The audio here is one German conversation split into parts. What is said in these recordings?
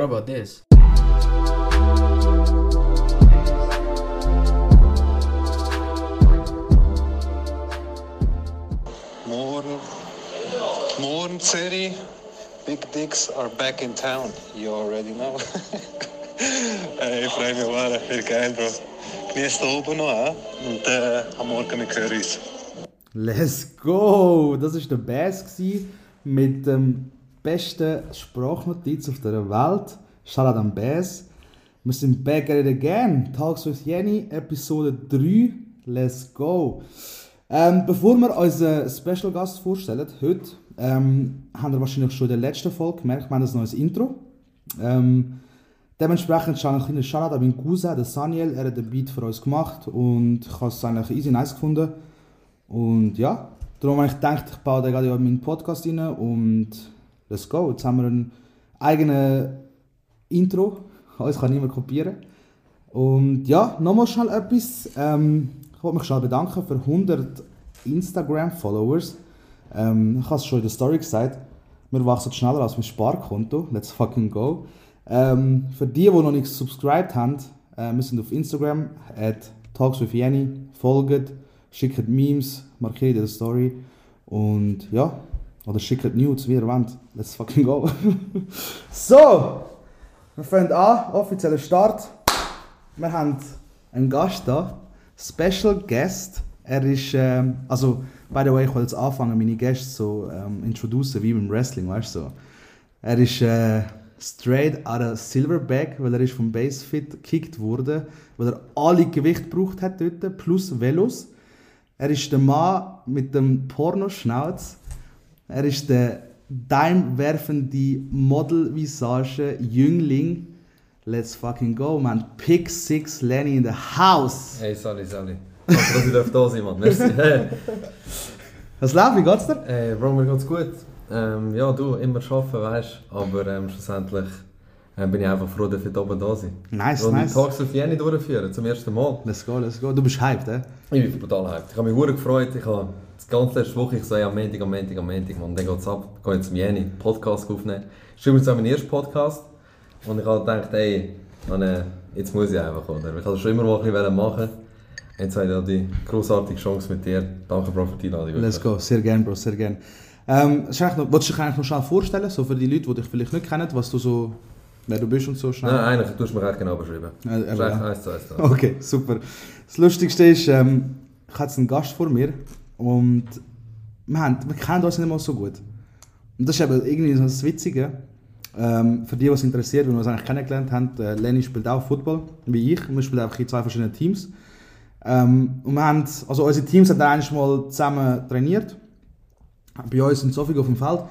What about this? Morgen. Morgen, City. Big Dicks are back in town. You already know. hey, ich freue mich sehr. Viel geil, Bro. Genieß da oben noch, eh? Und äh, am Morgen wir hören uns. Let's go! Das war der Bass gewesen mit dem besten Sprachnotiz auf der Welt. Shoutout an Bass. Wir sind back at it again. Talks with Jenny, Episode 3. Let's go! Ähm, bevor wir unseren Special Gast vorstellen, heute, ähm, haben wir wahrscheinlich schon in der letzten Folge gemerkt, wir haben ein neues Intro. Ähm, dementsprechend schon ein kleiner Shoutout an meinen Cousin, den Saniel. Er hat den Beat für uns gemacht und ich habe es eigentlich easy nice gefunden. Und ja, darum habe ich gedacht, ich baue den gerade in meinen Podcast rein und let's go. Jetzt haben wir ein eigenes Intro, uns kann niemand kopieren. Und ja, nochmal schnell etwas. Ähm, ich wollte mich schnell bedanken für 100 Instagram-Followers. Ähm, ich habe es schon in der Story gesagt, wir wachsen schneller als mein Sparkonto. Let's fucking go. Ähm, für die, die noch nicht subscribed haben, äh, wir sind auf Instagram, at talkswithjenny, folgt, schickt Memes, markiert der Story und ja, oder schickt Nudes, wie ihr wollt. Let's fucking go. so, wir fangen an, offizieller Start. Wir haben einen Gast da, Special Guest. Er ist, ähm, also, by the way, ich wollte jetzt anfangen, meine Gäste so ähm, introducen, wie beim Wrestling, weißt du so. Er ist äh, straight out of Silverback, weil er ist vom Basefit gekickt wurde, weil er alle Gewicht gebraucht hat dort, plus Velos. Er ist der Mann mit dem Pornoschnauz. Er ist der daimwerfende Model-Visage Jüngling. Let's fucking go, man. Pick 6 Lenny in the house. Hey, sorry, sorry. Danke, dass ich darf da sein, Mann. Merci. Hey, Was läuft? Wie geht's dir? hey Bro, mir geht's gut. Ähm, ja, du, immer arbeiten, weißt du. Aber ähm, schlussendlich äh, bin ich einfach froh, dass ich hier oben da sein. Nice, Und die nice. Talks auf Jenny durchführen, zum ersten Mal. Let's go, let's go. Du bist hyped, eh? Ich bin brutal hyped. Ich habe mich sehr gefreut. Ich habe das ganze letzte Woche, ich so, ja, am Montag, am Montag, am Montag, Mann. Dann geht's ab. Ich gehe jetzt zum Jenny, Podcast aufnehmen. Das ist übrigens auch mein erster Podcast. Und ich habe gedacht, ey, äh, jetzt muss ich einfach, oder? Ich wollte schon immer mal ein bisschen machen. Jetzt habe ich da die großartige Chance mit dir. Danke, Bro, für die Einladung. Let's go, sehr gerne, Bro, sehr gerne. Ähm, noch, willst du dich eigentlich noch schnell vorstellen, so für die Leute, die dich vielleicht nicht kennen, was du so, wer du bist und so schnell? Nein, eigentlich, du hast mir echt genau beschrieben. Aber echt ja. eins zu eins. Okay, super. Das Lustigste ist, ähm, ich habe jetzt einen Gast vor mir und wir, haben, wir kennen uns nicht mal so gut. Und das ist eben irgendwie so das Witzige. Ähm, für die, die es interessiert, weil wir uns eigentlich kennengelernt haben, äh, Lenny spielt auch Football, wie ich, und wir spielen einfach in zwei verschiedenen Teams. Ähm, und wir haben, also unsere Teams haben dann eigentlich mal zusammen trainiert. Bei uns in Sofig auf dem Feld.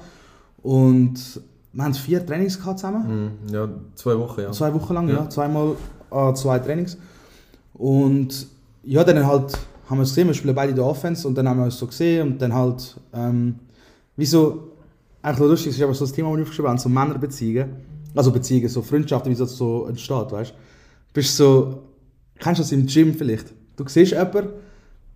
Und wir haben vier Trainings gehabt zusammen. Mhm, ja, zwei Wochen, ja. Zwei Wochen lang, ja. Ja. Zweimal äh, zwei Trainings. Und ja, dann halt haben wir es gesehen, wir spielen beide in der Offense und dann haben wir es so gesehen und dann halt, ähm, wie so, eigentlich lustig, es ist aber so das Thema, das wir aufgeschrieben haben, so Männerbeziehungen, also Beziehungen, so Freundschaften, wie das so entsteht, weißt du. Bist so, kennst du das im Gym vielleicht? Du siehst jemanden,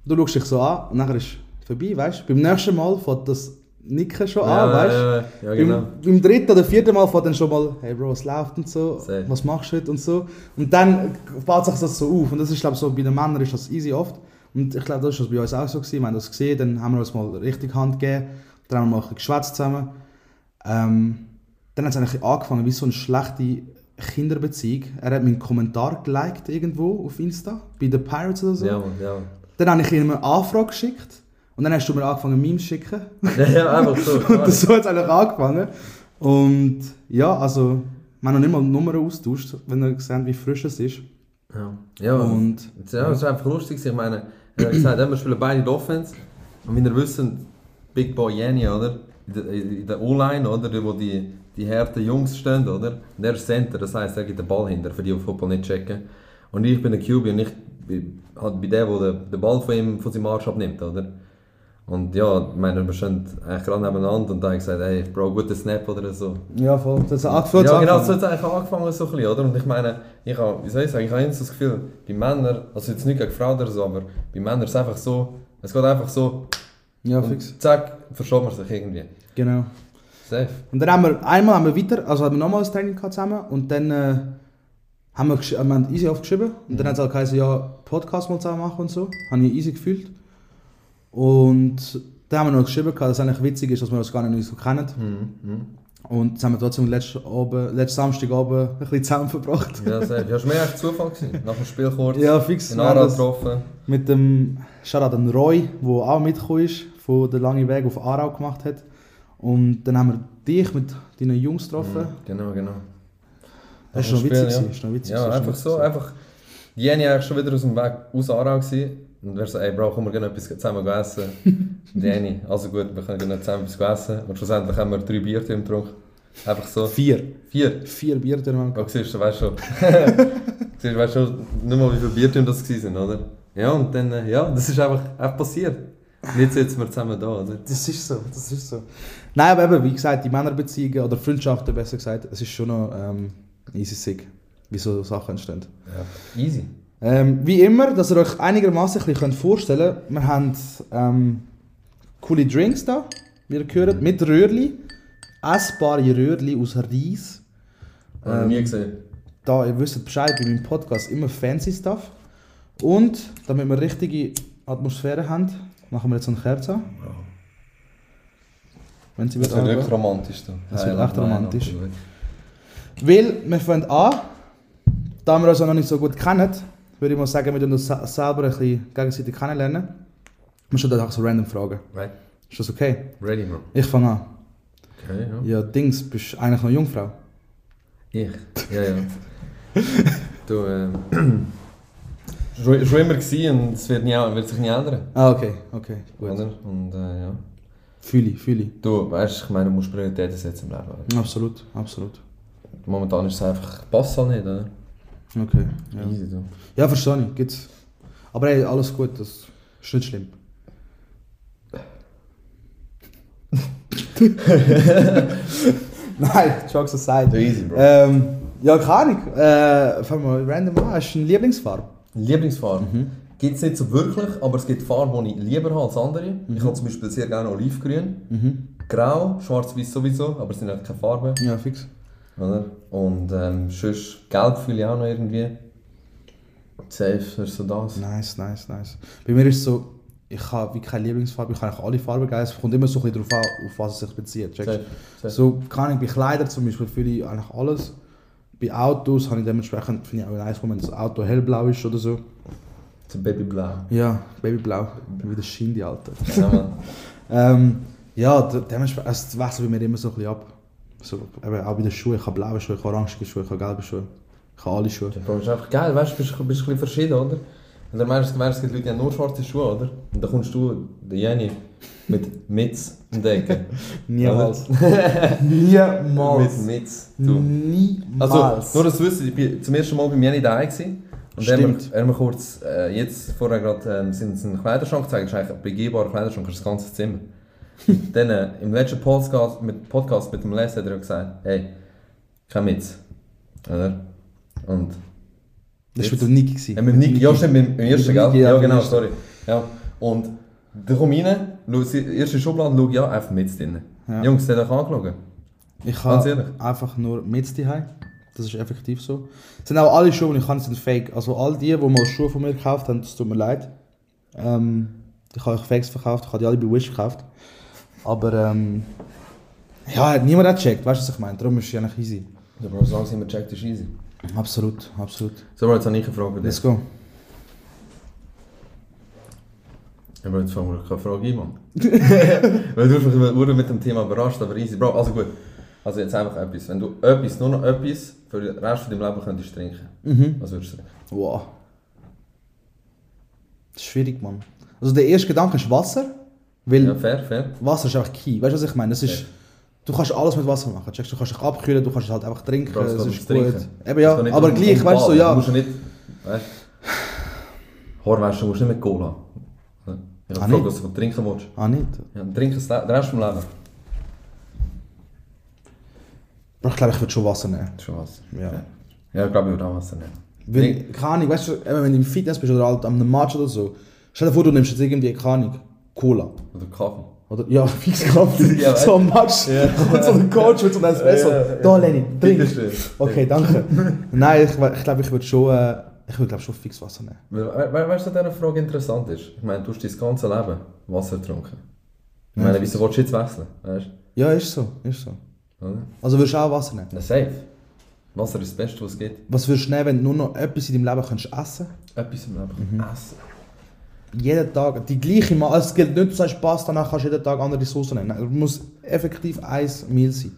du schaust dich so an und nachher ist es vorbei, weißt du. Beim nächsten Mal fängt das Nicken schon an, weißt du. Ja, ja, genau. Beim, beim dritten oder vierten Mal fährt dann schon mal, hey Bro, was läuft und so, Safe. was machst du heute und so. Und dann baut sich das so auf. Und das ist, glaube ich, so, bei den Männern ist das easy oft. Und ich glaube, das ist das bei uns auch so gewesen. Wir haben das gesehen, dann haben wir uns mal richtig Hand gegeben, dann haben wir mal ein geschwätzt zusammen. Ähm, dann hat es eigentlich angefangen wie so eine schlechte Kinderbeziehung. Er hat meinen Kommentar geliked irgendwo auf Insta, bei den Pirates oder so. Ja, ja. Dann habe ich ihm eine Anfrage geschickt. Und dann hast du mir angefangen, Memes zu schicken. Ja, ja, einfach so. Und so hat es eigentlich angefangen. Und ja, also, wir haben noch nicht mal Nummern austauscht, wenn ihr seht, wie frisch es ist. Ja, ja Und ja, es ist einfach lustig. Ich meine, er hat gesagt, wir spielen beide in der Offense. Und wie ihr wisst, Big Boy Jenny, oder? In der- In der O-Line, oder? Wo die, die harten Jungs stehen, oder? Und er ist Center, das heisst, er gibt den Ball hinter, für die, die Football nicht checken. Und ich bin der QB und ich bin halt bei dem, der den Ball von ihm, von seinem Arsch abnimmt, oder? Und ja, ich meine, wir stehen eigentlich gerade nebeneinander und da habe ich gesagt, hey, Bro, guter Snap oder so. ja, voll. Das hat angefangen. Ja, genau, so hat es eigentlich angefangen so ein bisschen, oder? Und ich meine, ich habe, wie soll ich sagen, ich habe immer so das Gefühl, bei Männern, also jetzt nicht gegen Frauen oder so, aber bei Männern ist es einfach so, es geht einfach so, Ja, fix. zack, verschoben man sich irgendwie. Genau. Safe. Und dann haben wir, einmal haben wir weiter, also haben wir nochmal ein Training gehabt zusammen und dann äh, haben wir, wir haben easy aufgeschrieben und dann hat es halt geheißen, ja, Podcast mal zusammen machen und so. Habe ich easy gefühlt. Und dann haben wir noch geschrieben, gehabt, dass es eigentlich witzig ist, dass wir uns gar nicht so kennen. Mhm. Mhm. Und das haben wir trotzdem letzten, Abend, letzten Samstagabend ein bisschen zusammen verbracht. Ja, safe. Ja, ist mir echt Zufall gewesen. Nach dem Spiel kurz. Ja, fix. In das getroffen. Mit dem Shoutout an Roy, der auch mitgekommen ist, von der langen Weg auf Aarau gemacht hat. Und dann haben wir dich mit deinen Jungs getroffen. Mhm. Genau, genau. Das war dem witzig. Ja, einfach so, einfach. Jenny eigentlich schon wieder aus dem Weg aus Aarau gewesen. Und wir so, ey Bro, komm, wir gehen etwas zusammen essen. Und Jenny, also gut, wir können gehen zusammen etwas essen. Und schlussendlich haben wir drei Biertürme getrunken. Einfach so. Vier. Vier. Vier Bier der Mann. Ja, siehst du, weißt schon. siehst du, weißt schon nicht mal, wie viele Biertürme das waren, oder? Ja, und dann, äh, ja, das ist einfach, einfach passiert. Und jetzt sitzen wir zusammen da, oder? Das ist so, das ist so. Nein, aber eben, wie gesagt, die Männerbeziehungen oder Freundschaften besser gesagt, es ist schon noch ähm, easy sick, wie so Sachen entstehen. Ja. Easy. Ähm, wie immer, dass ihr euch einigermaßen ein bisschen vorstellen könnt, wir haben ähm, coole Drinks da, wie ihr gehört, mit Röhrli, essbare Röhrli aus Reis. Habe ich nie gesehen. Da, ihr wisst Bescheid, bei meinem Podcast immer fancy Stuff. Und, damit wir richtige Atmosphäre haben, machen wir jetzt eine Kerze an. Wenn sie Das wird wirklich romantisch. Da. Das wird echt romantisch. Weil wir fangen an, da wir uns auch noch nicht so gut kennen, würde ich mal sagen, wir tun uns se- selber ein bisschen gegenseitig kennenlernen. Wir stellen einfach so random Fragen. Right. Ist das okay? Ready, Bro. Ich fange an. Okay, ja. Ja, Dings, bist du eigentlich noch Jungfrau? Ich? Ja, ja. du, ähm... schon, schon immer gewesen und es wird, nie, wird sich nie ändern. Ah, okay, okay, gut. Oder? Und äh, ja. Fühle ich, fühle ich. Du, weißt ich meine, du musst Prioritäten setzen im Leben. Oder? Absolut, absolut. Momentan ist es einfach, passt halt nicht, oder? Okay, ja. Easy, du. Ja, verstehe ich. Gibt's. Aber hey, alles gut, das ist nicht schlimm. Nein, Jokes aside. easy, Bro. Ähm, ja, keine Ahnung. Äh, fangen wir mal random an. Hast du eine Lieblingsfarbe? Lieblingsfarbe? Mhm. Gibt es nicht so wirklich, aber es gibt Farben, die ich lieber habe als andere. Ich habe zum Beispiel sehr gerne Olivgrün, Mhm. Grau, Schwarz-Weiß sowieso, aber es sind halt keine Farben. Ja, fix. Oder? Und ähm, sonst Gelb fühle ich auch noch irgendwie. Safe, das ist so das. Nice, nice, nice. Bei mir ist es so, ich habe wie keine Lieblingsfarbe, ich eigentlich alle Farben geil. Es kommt immer so ein bisschen darauf an, auf was es sich bezieht. checkst? Safe, safe. So kann ich bei Kleidern zum Beispiel fühle ich eigentlich alles. Bei Autos habe ich dementsprechend, finde ich auch nice, wenn das Auto hellblau ist oder so. So Babyblau. Ja, Babyblau, wie das Shindy, Alter. Ja. Ähm, ja, de- dementsprechend, also es wechselt bei mir immer so ein bisschen ab. So, eben, auch bei den Schuhen, ich habe blaue Schuhe, ich habe orange Schuhe, ich habe gelbe Schuhe. Ich habe alle Schuhe. Ja, Bro, ist einfach geil, weißt du, bist, bist ein bisschen verschieden, oder? Und dann meinst du, meinst, es gibt Leute, die haben nur schwarze Schuhe, oder? Und dann kommst du, der Jenny, mit Mitz um die Ecke. Niemals. Mit Niemals. Mitz. Du. Niemals. Also, nur das Wissen, ich war zum ersten Mal bei Jenny daheim. gewesen. Und er hat mir, Stimmt. er hat mir kurz, äh, jetzt vorher gerade ähm, sind sie einen Kleiderschrank gezeigt, das ist eigentlich ein begehbarer Kleiderschrank, das ist das ganze Zimmer. Und dann äh, im letzten Podcast mit, Podcast mit dem Les hat er gesagt, hey, kein Mitz. Oder? Und das war mit dem gewesen. ja, mit dem Nick, ja stimmt, mit dem ersten, gell? Ja, Ja, genau, sorry. Ja. Und dann komme ich rein, die erste Schublade, schau ja, einfach mit drin. Ja. Jungs, der hat euch angeschaut. Ich habe einfach nur mit daheim. Das ist effektiv so. Es sind auch alle Schuhe, die ich kann, sind fake. Also all die, die mal Schuhe von mir gekauft haben, das tut mir leid. Ähm, ich habe euch Fakes verkauft, ich habe die alle bei Wish gekauft. Aber ähm, ja, niemand hat gecheckt, weißt du, was ich meine? Darum ist es eigentlich easy. Ja, Bro, solange es immer checkt, ist easy. Absolut, absolut. So, jetzt habe ich eine Frage. Let's go. Ja, Bro, jetzt fangen wir keine Frage ein, Mann. Weil du mich wurde mit dem Thema überrascht, aber easy. Bro, also gut. Also jetzt einfach etwas. Wenn du etwas, nur noch etwas für den Rest von deinem Leben könntest trinken, Mhm. was würdest du trinken? Wow. Das ist schwierig, Mann. Also der erste Gedanke ist Wasser, weil Ja, fair, fair. Wasser ist einfach key. Weißt du, was ich meine? Das ist. Du kannst alles mit Wasser machen. Checkst, du kannst dich abkühlen, du kannst es halt einfach trinken, Bro, es ist gut. Trinken. Eben ja, aber um- gleich, um weißt du, so, ja. Du musst nicht, weißt du, Horwäsche musst du nicht mit Cola. Ich Ah, habe gefragt, nicht? was du trinken willst. Ah, nicht? Ja, dann trink es den Rest vom Leben. Bro, ich glaube, ich würde schon Wasser nehmen. Schon was. Ja. Ja, ich glaube, ich würde auch Wasser nehmen. Weil, keine Ahnung, weißt du, wenn du im Fitness bist oder halt am Match oder so, stell dir vor, du nimmst jetzt irgendwie, keine Ahnung, Cola. Oder Kaffee. Oder? Ja, fix Kaffee. Ja, so ein Match. Ja. Und so ein Coach mit so einem Espresso. Ja, ja. Da, Lenny, trink. Okay, danke. Nein, ich, ich glaube, ich würde schon, äh, ich würde, glaube schon fix Wasser nehmen. We we weißt du, was an dieser Frage interessant ist? Ich meine, du hast dein ganze Leben Wasser getrunken. Ich meine, wieso willst du jetzt wechseln? Weißt Ja, ist so, ist so. Also würdest du auch Wasser nehmen? Na, safe. Wasser ist das Beste, was es gibt. Was würdest du nehmen, wenn du nur noch etwas in deinem Leben kannst essen Etwas im Leben Mhm. essen. Jeden Tag, die gleiche Mal. Also es gilt nicht, du sagst Pasta, danach kannst du jeden Tag andere Soße nehmen. Nein, es muss effektiv ein Meal sein.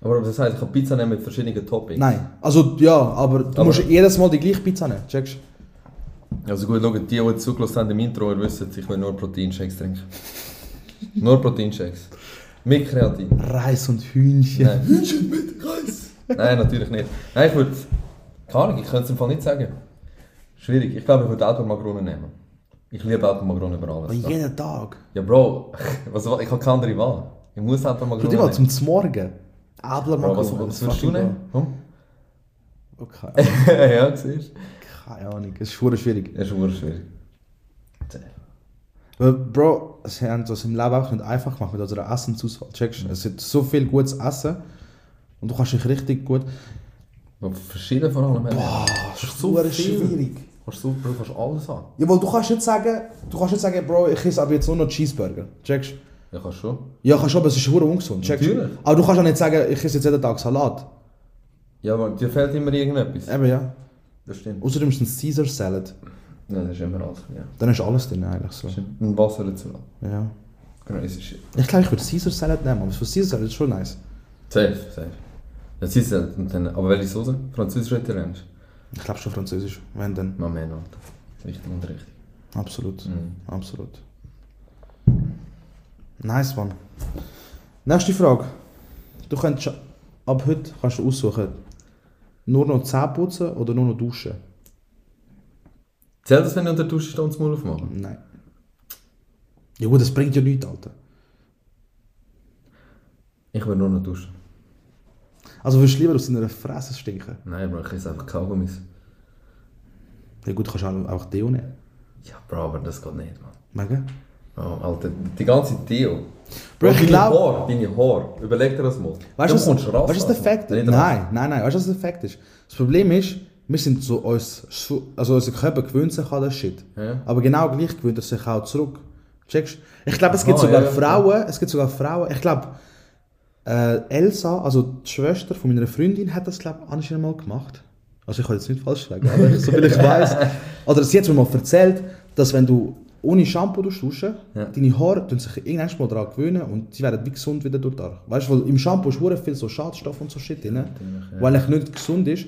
Aber das heißt, ich kann Pizza nehmen mit verschiedenen Toppings. Nein, also ja, aber du Aber- musst jedes Mal die gleiche Pizza nehmen. Checkst Also gut, schau, die, die jetzt zugelassen haben im Intro, ihr wisst, ich will nur Proteinshakes trinken. nur Proteinshakes. Mit Kreatin. Reis und Hühnchen. Nein. Hühnchen mit Reis. Nein, natürlich nicht. Nein, ich würde... Keine Ahnung, ich könnte es im Fall nicht sagen. Schwierig. Ich glaube, ich würde Automagronen nehmen. Ich liebe Automagronen über alles. jeden Tag. Ja, Bro, was, ich habe keine andere Wahl. Ich muss Schau Automagronen dir mal nehmen. zum Morgen. Bro, was, was würdest du nehmen? Hm? Okay. ja, siehst Keine Ahnung, es ist schwierig. du? Das ist schwierig. Weil, Bro, sie haben das im Leben auch nicht einfach gemacht mit unserer Essensauswahl. Checkst du? Es gibt so viel gutes Essen und du kannst dich richtig gut. Verschieden vor allem. Boah, Das ist so schwierig. Kannst du, Bro, kannst alles haben. Ja, weil du kannst nicht sagen, du kannst nicht sagen, Bro, ich esse aber jetzt nur noch Cheeseburger. Checkst du? Ja, kannst schon. Ja, kannst schon, aber es ist verdammt ungesund. Checkst? Natürlich. Aber du kannst auch nicht sagen, ich esse jetzt jeden Tag Salat. Ja, aber dir fehlt immer irgendetwas. Eben ja. Das stimmt. Außerdem ist es ein Caesar Salad. Nein, das ist immer alles. Ja. Dann ist alles drin eigentlich so. Stimmt. Und Wasser dazu. Ja. Crazy shit. Ich glaube, ich würde Caesar Salad nehmen, aber für Caesar Salad ist schon nice. Safe, safe. Das ist halt, und dann, aber welche Soße? Französisch oder Italienisch? Ich glaube schon französisch, wenn dann. Man, man, Alter. Richtig und richtig. Absolut. Mhm. Absolut. Nice, Mann. Nächste Frage. Du könntest schon- ab heute kannst du aussuchen, nur noch Zähne putzen oder nur noch duschen? Zählt das, wenn ich unter der Dusche stehe und das Maul aufmache? Nein. Ja gut, das bringt ja nichts, Alter. Ich will nur noch duschen. Also würdest du lieber aus deiner Fresse stinken? Nein, Bro, ich esse einfach Kaugummis. Ja gut, du kannst auch einfach Deo nehmen. Ja, Bro, aber das geht nicht, man. Mega? Oh, Alter, die ganze Deo. Bro, ich deine glaub- Haare, deine Haare. Überleg dir das mal. Weißt Du du, was, du, was der. Fakt ist? Nicht raus. Nein, nein, nein. Weißt du, was der Fakt ist? Das Problem ist, wir sind so uns, so- also unser Körper gewöhnt sich an das Shit. Ja. Aber genau gleich gewöhnt er sich auch zurück. Checkst du? Ich glaube, es gibt Aha, sogar ja, ja. Frauen, es gibt sogar Frauen, ich glaube, äh, Elsa, also die Schwester von meiner Freundin, hat das, glaube ich, anscheinend mal gemacht. Also ich kann jetzt nicht falsch sagen, aber so viel ich weiß. Oder sie hat mir mal erzählt, dass wenn du ohne Shampoo duschen, Ja. deine Haare tun sich irgendwann mal daran gewöhnen und sie werden wie gesund wieder durch das. Weißt du, weil im Shampoo ist viel so Schadstoff und so Shit drin, weil eigentlich nicht gesund ist.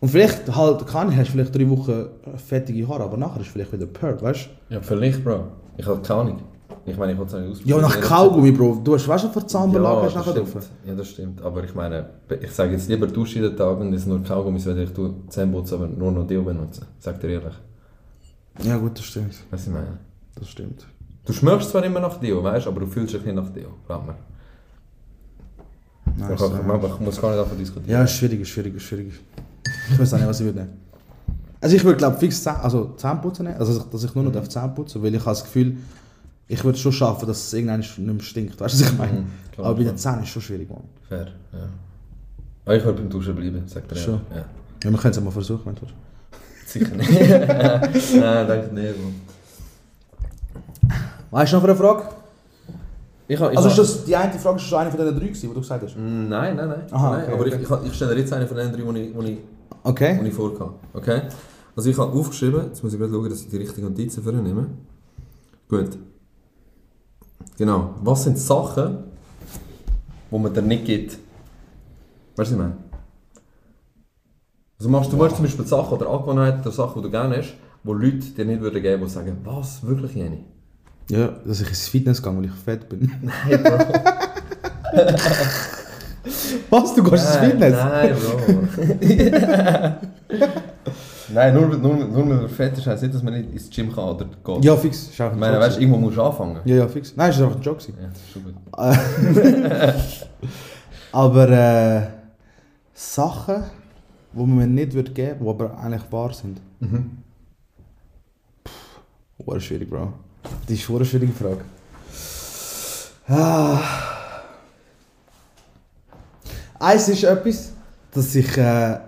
Und vielleicht halt kann ich, hast vielleicht drei Wochen fettige Haare, aber nachher ist vielleicht wieder Perk, weißt du? Ja, vielleicht, Bro. Ich habe keine Ahnung. Ich meine, ich wollte es nicht Ja, ausprobieren. nach Kaugummi, Bro. Du hast, weißt du, für Zahnbelag ja, hast du das nachher drauf. stimmt. Ja, das stimmt. Aber ich meine, ich sage jetzt lieber dusche jeden Tag und es nur Kaugummis, wenn ich Zähne putze, aber nur noch Deo benutze. Sag dir ehrlich. Ja gut, das stimmt. Was ich meine. Das stimmt. Du schmeckst zwar immer nach Deo, weißt aber du fühlst dich nicht nach Deo. Glaub mir. Nice, ich, kann- nice. ich muss gar nicht davon diskutieren. Ja, schwierig, schwierig, schwierig. Ich weiß auch nicht, was ich würde nehmen. Also ich würde glaube fix Zähne, also Zahnputzen nehmen, also dass ich- nur noch darf Zähne putzen weil ich habe das Gefühl, ich würde es schon schaffen, dass es irgendwann nicht mehr stinkt. Weißt du, was ich meine? Mhm, klar, Aber bei den Zähnen ist es schon schwierig, Mann. Fair, ja. Aber ich würde beim Duschen bleiben, sagt er. Schon. Ja. Ja, wir können es ja mal versuchen, wenn du willst. Sicher nicht. Nein, danke nicht. Mann. Weißt du noch für eine Frage? Ich, ich Also ist das, die eine Frage ist schon eine von den drei die du gesagt hast? Nein, nein, nein. Aha, nein okay, aber okay. Ich, ich, ich stelle jetzt eine von den drei, die ich, die ich, Okay. ich vorkam. Okay? Also ich habe aufgeschrieben, jetzt muss ich gerade schauen, dass ich die richtigen Notizen für ihn nehme. Gut. Genau. Was sind Sachen, die man dir nicht gibt? Weißt du, was ich meine? Also machst du machst zum Beispiel Sachen oder Angewohnheiten oder Sachen, die du gerne hast, die Leute dir nicht würden geben, die sagen, was, wirklich Jenny? Ja, dass ich ins Fitness gehe, weil ich fett bin. Nein, Bro. Was? Du gehst ins Fitness? Nein, Bro. nein, nur, nur, nur man fett ist, heisst nicht, dass man nicht ins Gym kann oder geht. Ja, fix. Ist auch Ich ein meine, weißt du, irgendwo musst du anfangen. Ja, ja, fix. Nein, es war einfach ein Joke. gewesen. Ja, ist schon gut. Aber äh, Sachen, die man mir nicht würde geben würde, die aber eigentlich wahr sind. Mhm. Puh, schwierig, Bro. Das ist eine schwierige Frage. Ah. Eins ist etwas, dass ich. Äh,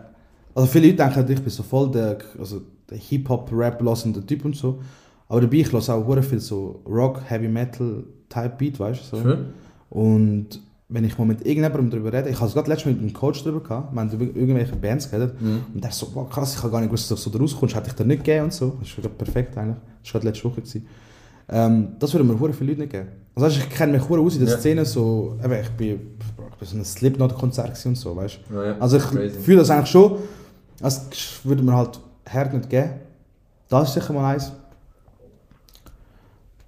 also viele Leute denken, ich bin so voll der, also der Hip-Hop-Rap lassende Typ und so. Aber dabei ich lasse auch viel so Rock, Heavy Metal Type Beat, weißt du? So. Schön. Und wenn ich mal mit irgendjemandem darüber rede, ich habe es gerade letztes Mal mit einem Coach darüber gehabt, wir haben über irgendwelche Bands geredet, und der ist so, wow, krass, ich habe gar nicht gewusst, dass du so da rauskommst, hätte ich dir nicht gegeben und so. Das ist gerade perfekt eigentlich. Das war gerade letzte Woche. Gewesen. Ähm, das würden mir hure viele Leute nicht geben. Also ich kenne mich hure aus in der Ja. Szene, so, eben, ich bin, ich bin so ein Slipknot-Konzert und so, weißt du. Ja, ja. Also ich fühle das eigentlich schon, als würde mir halt Herd nicht geben. Das ist sicher mal eins.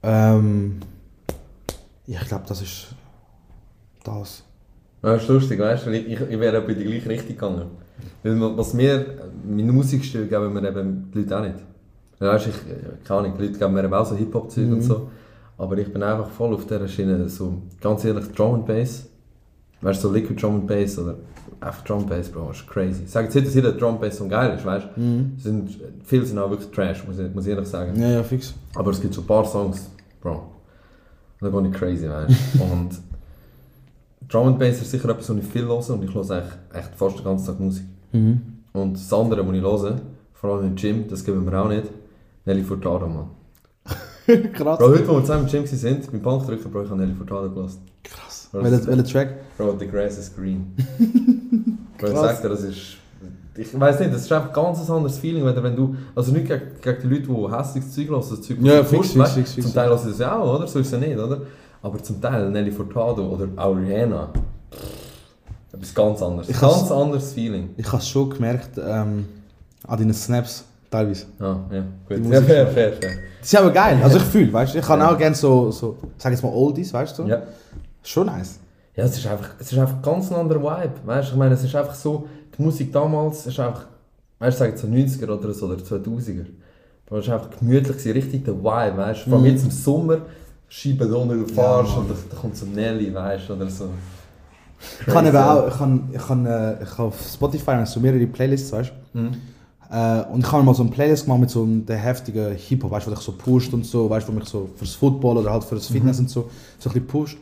Ähm, ich glaube, das ist das. Das ist lustig, weißt du, ich, ich, ich wäre bei die gleiche Richtung gegangen. Weil was mir, meine Musikstil geben mir eben die Leute auch nicht. Weißt, du, ich, keine Ahnung, die Leute geben mir eben auch so Hip-Hop-Zeug und so. Aber ich bin einfach voll auf dieser Schiene, so ganz ehrlich, Drum and Bass. Weißt du, so Liquid Drum and Bass oder einfach Drum Bass, ist crazy. Ich sage jetzt nicht, dass jeder Drum Bass so geil ist, weißt du. Sind, viele sind auch wirklich Trash, muss ich, muss ich ehrlich sagen. Ja, ja, fix. Aber es gibt so ein paar Songs, Bro. Da bin ich crazy, weißt du. Und Drum and Bass ist sicher etwas, was ich viel höre und ich höre eigentlich echt fast den ganzen Tag Musik. Mhm. Und das andere, was ich höre, vor allem im Gym, das geben wir auch nicht, Nelly Furtado, Mann. Krass. Bro, heute, wo wir zusammen im Gym waren, beim Bankdrücken, Bro, ich habe Nelly Furtado gelassen. Krass. Welcher welcher Track? Bro, the grass is green. Bro, ich Krass. sag dir, das ist... Ich weiß nicht, das ist einfach ein ganz anderes Feeling, wenn, du- wenn du... Also nicht gegen, gegen die Leute, die hässliches Zeug hören, das Zeug, Ja, fix, fix, fix, fix. Zum Teil hören sie das ja auch, oder? So ist es ja nicht, oder? Aber zum Teil Nelly Furtado oder auch Rihanna. Etwas ganz anderes. Ich ganz anderes Feeling. Ich habe schon gemerkt ähm, an deinen Snaps teilweise. Ah, ja, gut. Ja, fair, fair, fair. Das ist aber geil. Also ich fühle, weißt du, ich kann Ja. auch gerne so, so, sag jetzt mal Oldies, weißt du? Ja. Schon nice. Ja, es ist einfach, es ist einfach ganz ein anderer Vibe. Weißt du, ich meine, es ist einfach so, die Musik damals ist einfach, weißt du, sag jetzt so 90er oder so, oder 2000er. Aber es war einfach gemütlich, gewesen, richtig der Vibe, weißt du. Vor allem jetzt im Sommer, Scheiben da unten, du fährst Mann. und da, da kommt so Nelly, weißt du, oder so. Ich kann eben Crazy. auch, ich kann, ich kann, äh, ich habe auf Spotify habe ich so mehrere Playlists, weißt du? Mhm. Äh, und ich habe mal so eine Playlist gemacht mit so einem heftigen Hip-Hop, weißt du, wo dich so pusht und so, weißt du, wo mich so fürs Football oder halt fürs Fitness und so, so ein bisschen pusht.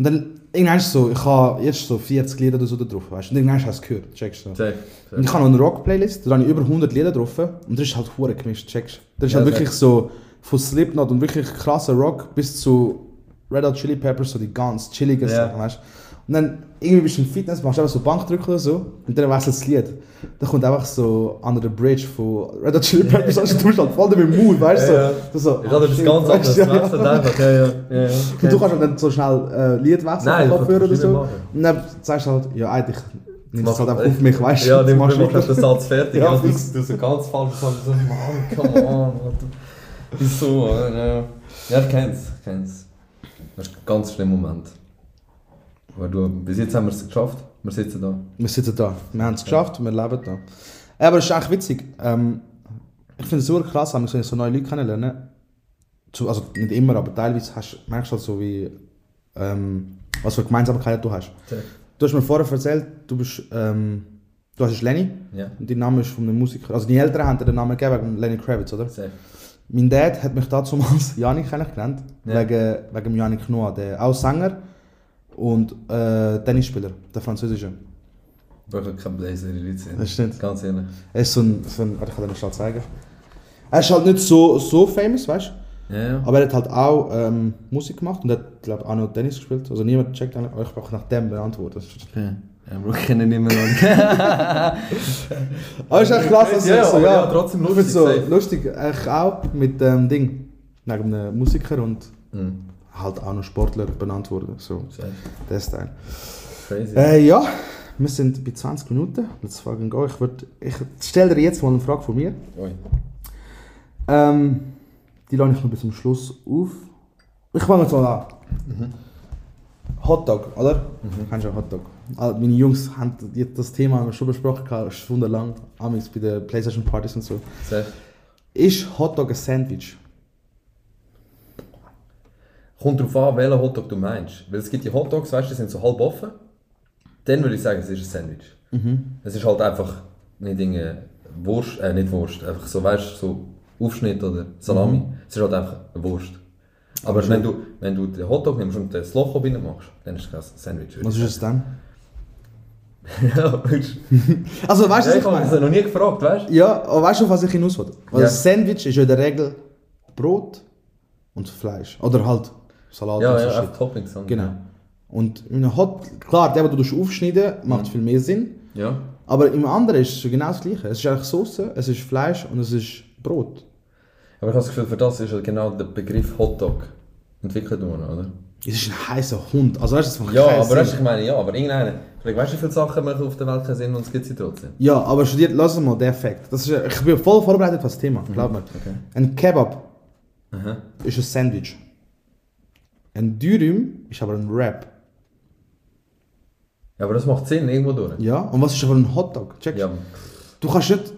Und dann, irgendwann so, ich habe jetzt so 40 Lieder oder so da drauf, weißt du, und irgendwann hast du es gehört, checkst du. Safe. Und ich habe noch eine Rock-Playlist, da habe ich über 100 Lieder drauf und das ist halt hure gemischt, checkst du. Das ist Ja, halt sehr. wirklich so von Slipknot und wirklich krasser Rock bis zu Red Hot Chili Peppers, so die ganz chilligen Ja. Sachen, weißt du. Und dann irgendwie bist du im Fitness, machst einfach so Bankdrücken oder so und dann wechselt das Lied. Dann kommt einfach so Under the Bridge von Red Hot Chili Peppers, weißt du, bist halt voll damit im Mood, weißt du. Ja, ja. So, so, Ich hatte ah, das shit, ganz anders, es ja, ja. einfach, ja, ja. ja, ja. Und du kannst dann so schnell äh, Lied wechseln, Nein, Kopfhörer oder so. machen. Und dann sagst du halt, ja eigentlich, nimm das Mach- halt einfach auf mich, weißt du. Ja, machst machst du du den Satz fertig. Ja, Ja, du, du so ganz falsch sagst, so, Mann, come on. Wieso? oder? Ja, ja ich kenn's, ich kenn's. Das ist ein ganz schlimmer Moment. Aber du, bis jetzt haben wir es geschafft. Wir sitzen da. Wir sitzen da. Wir haben es geschafft, wir leben da. Ja, aber es ist eigentlich witzig. Ähm, ich finde es super krass, wenn wir so neue Leute kennenlernen. Zu- Also nicht immer, aber teilweise hast, merkst du halt so, wie, ähm, was für Gemeinsamkeiten du hast. Safe. Du hast mir vorher erzählt, du bist, ähm, du hast Lenny Ja, und dein Name ist von einem Musiker. Also deine Eltern haben dir den Namen gegeben wegen Lenny Kravitz, oder? safe. Mein Dad hat mich damals Janik genannt, Ja. wegen, wegen Janik Noah, der auch Sänger und äh, Tennisspieler, der französische. Ich brauche keinen Blazer in die Leute. Das stimmt. Ganz ehrlich. Er ist so ein, so ein ich kann dir schnell zeigen. Er ist halt nicht so, so famous, weißt du? Ja, ja. Aber er hat halt auch ähm, Musik gemacht und hat, glaube auch noch Tennis gespielt. Also niemand checkt eigentlich, aber ich brauche nach dem beantworten. Okay. Ja, Bro, ich kenne ihn immer noch. Aber ist echt krass, dass Ja, ja, so, ja, ja, trotzdem ich lustig, so lustig, eigentlich auch mit dem Ding, wegen einem Musiker und Mhm. Halt auch noch Sportler benannt wurde. So, der Style. Crazy. Äh, ja, wir sind bei 20 Minuten. Let's fucking go. Ich, würd, ich stelle dir jetzt mal eine Frage von mir. Ui. Ähm, die lade ich noch bis zum Schluss auf. Ich fange jetzt mal an. Hotdog, oder? Mhm. Kennst du Hotdog? Ah, Meine Jungs haben das Thema schon besprochen, stundenlang, amigs bei den Playstation Partys und so. Safe. Ist Hotdog ein Sandwich? Kommt darauf an, welchen Hotdog du meinst. Weil es gibt die Hotdogs, weißt du, die sind so halb offen. Dann würde ich sagen, es ist ein Sandwich. Es ist halt einfach nicht Dinge Wurst, äh, nicht Wurst, einfach so, weißt du, so Aufschnitt oder Salami. Es ist halt einfach eine Wurst. Aber wenn du, wenn du den Hotdog nimmst und das Loch oben machst, dann ist es kein Sandwich. Was ist es dann? ja, Also, weißt du, ja, was ich ich habe das noch nie gefragt, weißt du? Ja, aber weißt du, was ich hinaus will? Weil Ja. ein Sandwich ist ja in der Regel Brot und Fleisch. Oder halt Salat Ja, und so ja, Shit. und- Genau. Und in einem Hot, klar, der, den du aufschneiden macht Mhm. viel mehr Sinn. Ja. Aber im anderen ist es genau das Gleiche. Es ist eigentlich Soße, es ist Fleisch und es ist Brot. Aber ich habe das Gefühl, für das ist genau der Begriff Hotdog entwickelt worden, oder? Es ist ein heißer Hund. Also weißt du, das macht Ja, aber Sinn. weißt, ich meine, ja, aber irgendeine. Vielleicht weißt du, wie viele Sachen machen auf der Welt keinen Sinn und es gibt sie trotzdem. Ja, aber studiert, lass mal den. Das ist, ich bin voll vorbereitet für das Thema, glaub mir. Okay. Ein Kebab Aha. ist ein Sandwich. Ein Dürüm ist aber ein Wrap. Ja, aber das macht Sinn, irgendwo durch. Ja, und was ist aber ein Hotdog? Checkst Ja. Du kannst nicht.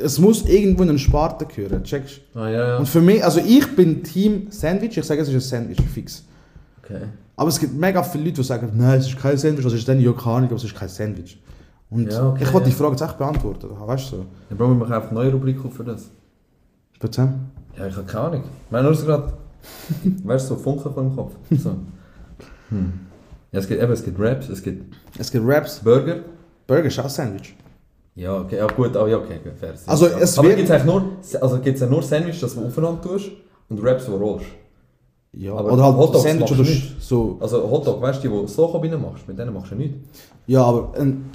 Es muss irgendwo in einen Sparte gehören, checkst Ah, ja, ja. Und für mich, also ich bin Team Sandwich, ich sage es ist ein Sandwich, fix. Okay. Aber es gibt mega viele Leute, die sagen, nein, es ist kein Sandwich, was ist denn? Ja, keine Ahnung, aber es ist kein Sandwich. Und Ja, okay, ich wollte die. Frage jetzt echt beantworten, weißt du so. Dann brauchen wir einfach eine neue Rubrik für das. Bitte? Ja, ich habe keine Ahnung. Meine, nur gerade. Weißt du, so Funken vor dem Kopf. So. Hm. Ja, es gibt eben, es gibt Raps, es gibt Es gibt Wraps, Burger. Burger ist auch Sandwich. Ja, okay, ja gut, oh, ja, okay, fair. Also, ja. es Aber gibt es nur, also gibt's ja nur Sandwich, das du aufeinander tust und Raps, die du rollst. Ja, Aber oder halt Hotdogs Sandwich oder du so. Also Hotdog, weißt du, die, die das Loch rein machst, mit denen machst du nichts. Ja, aber ein,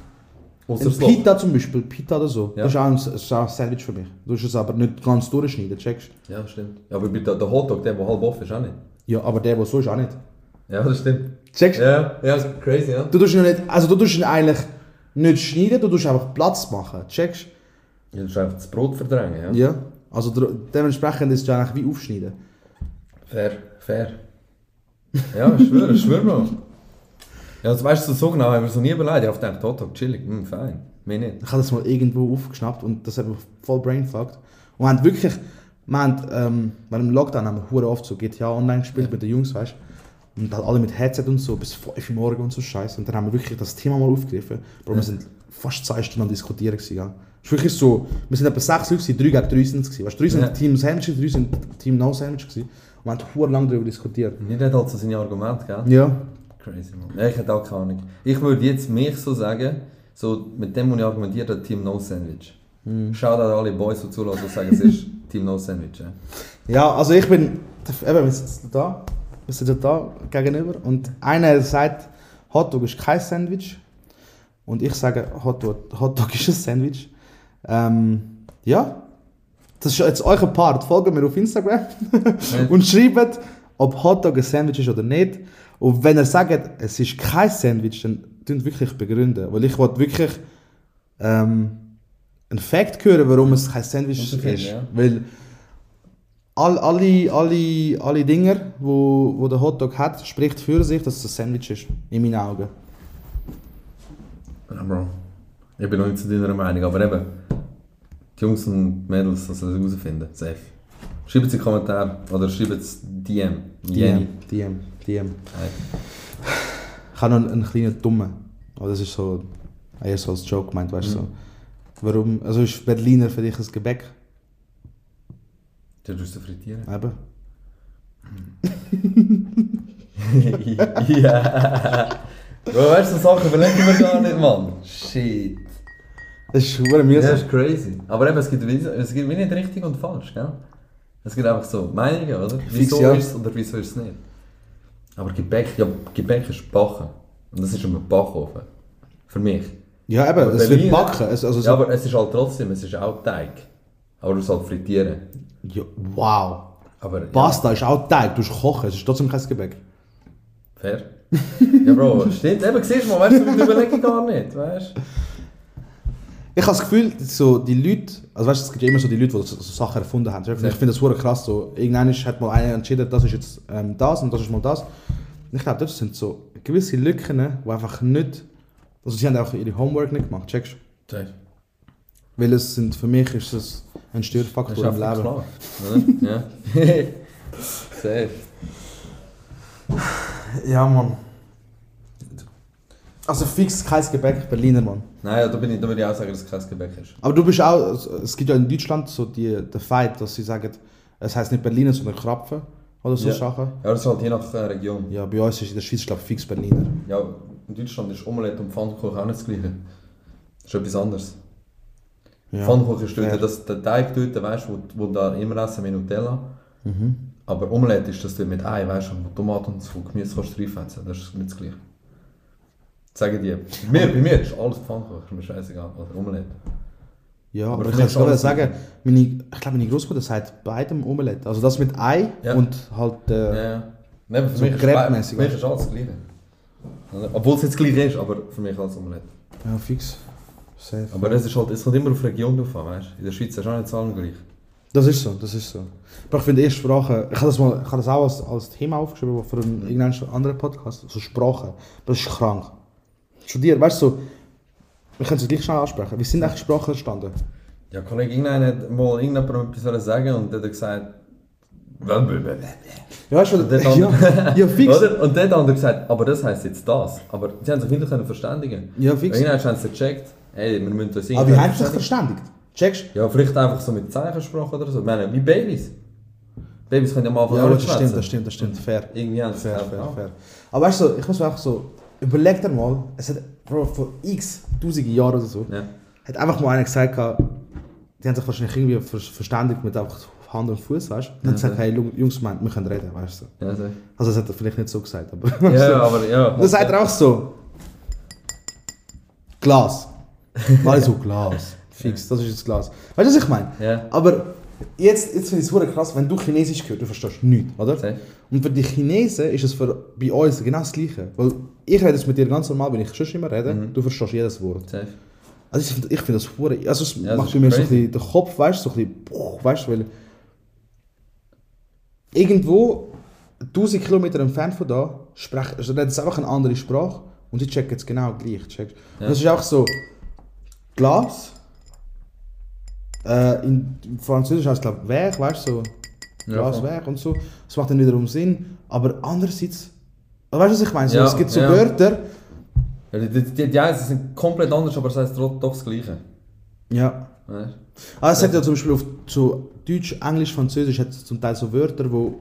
Loch. Pita zum Beispiel, Pita oder so, Ja. das, ist auch ein, das ist auch ein Sandwich für mich. Du musst es aber nicht ganz durchschneiden, checkst Ja, stimmt. Ja, aber der, der Hotdog, der, der halb offen ist, auch nicht. Ja, aber der, der so ist, auch nicht. Ja, das stimmt. Checkst Ja, ja, ist crazy, ja. Du tust ihn nicht, also du tust ihn eigentlich nicht schneiden, du tust einfach Platz machen, checkst Ja, du musst einfach das Brot verdrängen, ja. Ja. Also dementsprechend ist es ja eigentlich wie aufschneiden. Fair, fair. Ja, ich schwöre, ich schwöre noch. Ja, das weißt du so genau, ich habe mir so nie überlegt. Ich gedacht, Hotdog, chillig, hm, fein. Mir nicht. Ich habe das mal irgendwo aufgeschnappt und das hat mich voll brainfucked. Und wir haben wirklich, wir haben, ähm, während dem Lockdown haben wir hure oft so GTA Online gespielt mit den Jungs, weißt du. Und halt alle mit Headset und so, bis 5 Uhr morgens und so Scheiße. Und dann haben wir wirklich das Thema mal aufgegriffen. Bro, wir sind fast zwei Stunden am Diskutieren gewesen, ja. Es ist wirklich so, wir sind etwa sechs Leute, gewesen, drei gegen drei sind es gewesen. Weißt du, drei sind Ja. Team Sandwich, drei sind Team No Sandwich gewesen. Und wir haben hure lange darüber diskutiert. Jeder hat halt so seine Argumente, gell? Ja. Crazy, man. Ja, ich hätte auch keine Ahnung. Ich würde jetzt mich so sagen, so mit dem, was ich argumentiert habe, Team No Sandwich. Mhm. Schaut an alle Boys, die zulassen und sagen, es ist Team No Sandwich. Ja. Ja, also ich bin, eben, wir sitzen da, wir sitzen da gegenüber und einer sagt, Hotdog ist kein Sandwich und ich sage, Hotdog, Hotdog ist ein Sandwich. Ähm, ja, das ist jetzt euer Part. Folgt mir auf Instagram und schreibt, ob Hotdog ein Sandwich ist oder nicht. Und wenn ihr sagt, es ist kein Sandwich, dann tun wirklich begründen, weil ich wollte wirklich ähm, einen Fact hören, warum es kein Sandwich Was ist. ja. Weil all, alle, alle, alle Dinger, wo, wo der Hotdog hat, spricht für sich, dass es ein Sandwich ist. In meinen Augen. Ja, Bro. Ich bin noch nicht zu deiner Meinung, aber eben, die Jungs und Mädels, das sollen herausfinden. Safe. Schreibt es in die Kommentare oder schreibt es DM. DM, DM. Hey. Ich habe noch einen kleinen Dummen. Aber das ist so, eher so als Joke gemeint, weißt du. So. Warum, also ist Berliner für dich ein Gebäck? Du tust du frittieren. Eben. ja. Bro, weißt du, so Sachen überlegen wir gar nicht, Mann. Shit. Das ist schwer mühsam. das ist crazy. Aber eben, es gibt, es gibt wie nicht richtig und falsch, gell? Es gibt einfach so Meinungen, oder? Wieso ja. ist es oder wieso ist es nicht? Aber Gebäck, ja, Gebäck ist Backen. Und das ist ein Backofen. Für mich. Ja, eben, es wird backen. Es, also so, Ja, aber es ist halt trotzdem, es ist auch Teig. Aber du sollst halt frittieren. ja, wow. Aber Pasta ist auch Teig, du musst kochen, es ist trotzdem kein Gebäck. Ja, fair. ja, Bro, stimmt. Eben, siehst du mal, weißt du, die überlege ich gar nicht, weißt du? Ich habe das Gefühl, so die Leute, also weißt du, es gibt ja immer so die Leute, die so, so Sachen erfunden haben. Ich finde das super krass. So, irgendwann hat mal einer entschieden, das ist jetzt ähm, das und das ist mal das. Und ich glaube, das sind so gewisse Lücken, die einfach nicht. Also sie haben auch ihre Homework nicht gemacht, checkst du? Safe. Weil es sind, für mich ist es ein Störfaktor ist im Leben. klar. Ja. Safe. Ja, Mann. Also fix kein Gebäck, Berliner, Mann. Nein, ja, da, bin ich, da würde ich auch sagen, dass es kein Gebäck ist. Aber du bist auch, es gibt ja in Deutschland so die, den Fight, dass sie sagen, es heißt nicht Berliner, sondern Krapfen. Oder so Ja. Sachen. Ja, das ist halt je nach äh, Region. Ja, bei uns ist in der Schweiz, glaube ich, fix Berliner. Ja, in Deutschland ist Omelette und Pfannkuchen auch nicht das gleiche. Das ist etwas anderes. Ja. Pfannkuchen ist dort, fair. das, der Teig dort, weißt du, wo, wo da immer essen mit Nutella. Mhm. Aber Omelette ist das dort mit Ei, weißt du, wo Tomaten und so Gemüse kannst du reinfetzen. Das ist nicht das gleiche. Sagen die. Bei mir, bei mir ist alles Pfannkuchen, ist mir scheißegal. Oder Omelette. Ja, aber, Aber ich kann alles sagen, meine, ich glaube, meine Großmutter sagt beidem Omelette. Also das mit Ei Ja. und halt. Äh, Ja, ja. Nein, für So mich ist crepe-mäßig, Für mich ist alles das gleiche. Obwohl es jetzt das gleiche ist, aber für mich alles Omelette. ja, fix. Safe. Aber es ist halt, es kommt immer auf die Region drauf an, weißt du. In der Schweiz ist auch nicht allen gleich. Das ist so, das ist so. Aber ich finde, erste Sprache, ich habe das, mal, ich habe das auch als, als Thema aufgeschrieben für einen irgendeinen anderen Podcast, so Sprache. Aber das ist krank. Studieren, weißt du, so, wir können es gleich schnell ansprechen. Wie sind eigentlich Sprachen entstanden? Ja, Kollege, irgendeiner hat mal irgendjemandem etwas sagen und der hat gesagt... Ja, weißt du, Und der ja, andere- ja, fix. Oder? Und dann hat der andere gesagt, aber das heisst jetzt das. Aber sie haben sich nicht können verständigen. Ja, fix. Irgendwann haben sie gecheckt, hey, wir müssen uns Aber wie irgendwie haben sie sich verständigt? Checkst Ja, vielleicht einfach so mit Zeichensprache oder so. Ich meine, wie Babys. Babys können ja mal einfach Ja, das stimmt, das stimmt, das stimmt. Fair. Irgendwie haben sie Fair, fair, einfach fair. Aber weißt du, ich muss auch so, überleg dir mal, es hat, Bro, vor x tausende Jahren oder so, Ja. hat einfach mal einer gesagt, gehabt, die haben sich wahrscheinlich irgendwie ver verständigt mit einfach Hand und Fuß, weißt du? Und dann Ja, gesagt, hey, Jungs, man, wir können reden, weißt du? Ja, so. Also, das hat er vielleicht nicht so gesagt, aber. ja, ja, aber ja. Dann sagt er auch so: Glas. Mal so Glas. Fix, das ist jetzt Glas. Weißt du, was ich meine? Ja. Aber jetzt, jetzt finde ich es super krass, wenn du Chinesisch hörst, du verstehst nichts, oder? Safe. Und für die Chinesen ist es für, bei uns genau das Gleiche. Weil ich rede jetzt mit dir ganz normal, wenn ich schon immer rede, Mhm. du verstehst jedes Wort. Safe. Also ich finde ich find das hure, also es Ja, das macht bei mir so ein bisschen den Kopf, weißt du, so ein bisschen, weißt du, weil irgendwo 1000 Kilometer entfernt von da sprechen, also das ist einfach eine andere Sprache und die checken es genau gleich. Checkst. Ja. Und das ist auch so, Glas, äh, in, Französisch heißt es glaube ich Weg, weißt du, so Ja, Glas, voll. Weg und so. Das macht dann wiederum Sinn, aber andererseits, weißt du, was ich meine? So, Ja, es gibt so ja. Wörter, Ja, die, die, die, die Eisen sind komplett anders, aber es heisst doch, doch das Gleiche. ja, Weißt? Ah, es hat ja zum Beispiel auf so Deutsch, Englisch, Französisch hat es zum Teil so Wörter, wo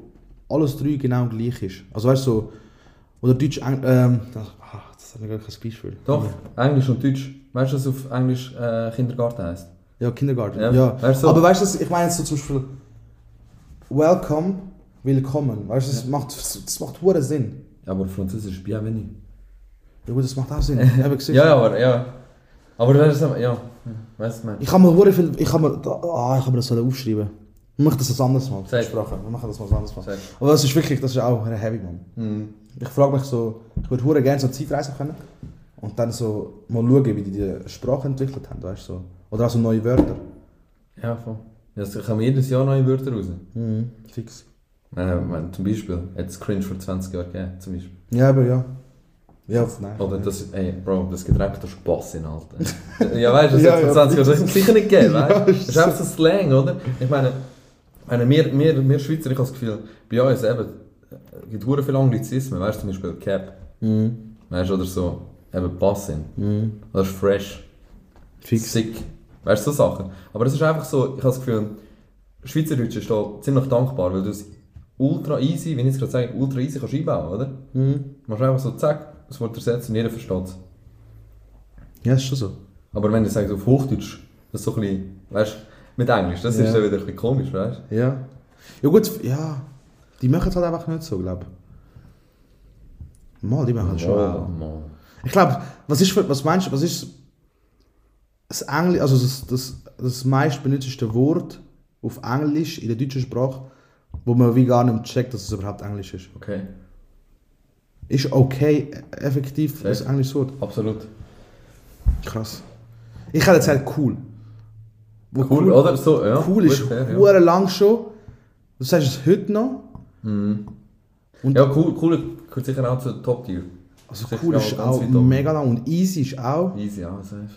alles drei genau gleich ist. Also weißt du, so, oder Deutsch, Eng ähm, ah, das hat mir gar kein Beispiel. Doch, Englisch und Deutsch. Weißt du, was auf Englisch äh, Kindergarten heisst? Ja, Kindergarten. Ja, Ja. weißt du. Aber weißt du, was- ich meine jetzt so zum Beispiel Welcome, willkommen. Weißt du, das macht, das macht hure Sinn. Aber Französisch Bienvenue. Ja gut, das macht auch Sinn. Ja, aber ja. Aber das ist ja. Weißt du, mein. Ich habe mir hure viel, ich habe mir, ah, ich habe das sollen aufschreiben. Wir machen das das anderes Mal. Versprochen. Wir machen das mal anderes Mal. Aber das ist wirklich, das ist auch heavy, man. Mhm. Ich frage mich so, ich würde hure gerne so Zeitreisen können und dann so mal schauen, wie die die Sprache entwickelt haben, weißt du? So. Oder auch so neue Wörter. Ja, voll. Es kommen jedes Jahr neue Wörter raus. Mhm. Fix. Äh, zum Beispiel, hat es Cringe vor 20 Jahren gegeben, zum Beispiel. Ja, aber ja. Ja, nein. Oder das, ey, Bro, das Getränk der Spass in Alter. ja, weißt du, das Ja, hat vor ja, 20 Jahren das hat es sicher nicht gegeben, weißt du? Ja, Das ist einfach so Slang, oder? Ich meine, ich meine wir, wir, wir Schweizer, ich habe das Gefühl, bei uns eben, es gibt hure viele Anglizismen, weißt du, zum Beispiel Cap, Mhm. weißt du, oder so, eben Passin, Mhm. oder Fresh, Fix. Sick, weißt du, so Sachen. Aber es ist einfach so, ich habe das Gefühl, Schweizerdeutsch ist da ziemlich dankbar, weil du es ultra easy, wie ich es gerade sage, ultra easy kannst einbauen, oder? Mhm. Du machst einfach so, zack, das Wort ersetzt und jeder versteht es. Ja, ist schon so. Aber wenn du sagst auf Hochdeutsch, das ist so ein bisschen, weißt du, mit Englisch, das Ja. ist dann wieder ein bisschen komisch, weißt du? Ja. Ja gut, ja. Die machen es halt einfach nicht so, glaube ich. Mal, die machen es schon auch. Mann. Ich glaube, was ist für, was meinst du, was ist das Englisch, also das, das, das meist benutzte Wort auf Englisch in der deutschen Sprache, wo man wie gar nicht checkt, dass es überhaupt Englisch ist. Okay, Ist okay effektiv das Ja. englische Wort? absolut. Krass. Ich hätte gesagt cool. Wo Cool, oder? So, ja. Cool ist ja. hure lang schon. Du sagst es heute noch. Mhm. Und- ja, cool, cool gehört sicher auch zu Top Tier. Also cool auch ist auch oben. mega lang und easy ist auch. Easy, ja, safe.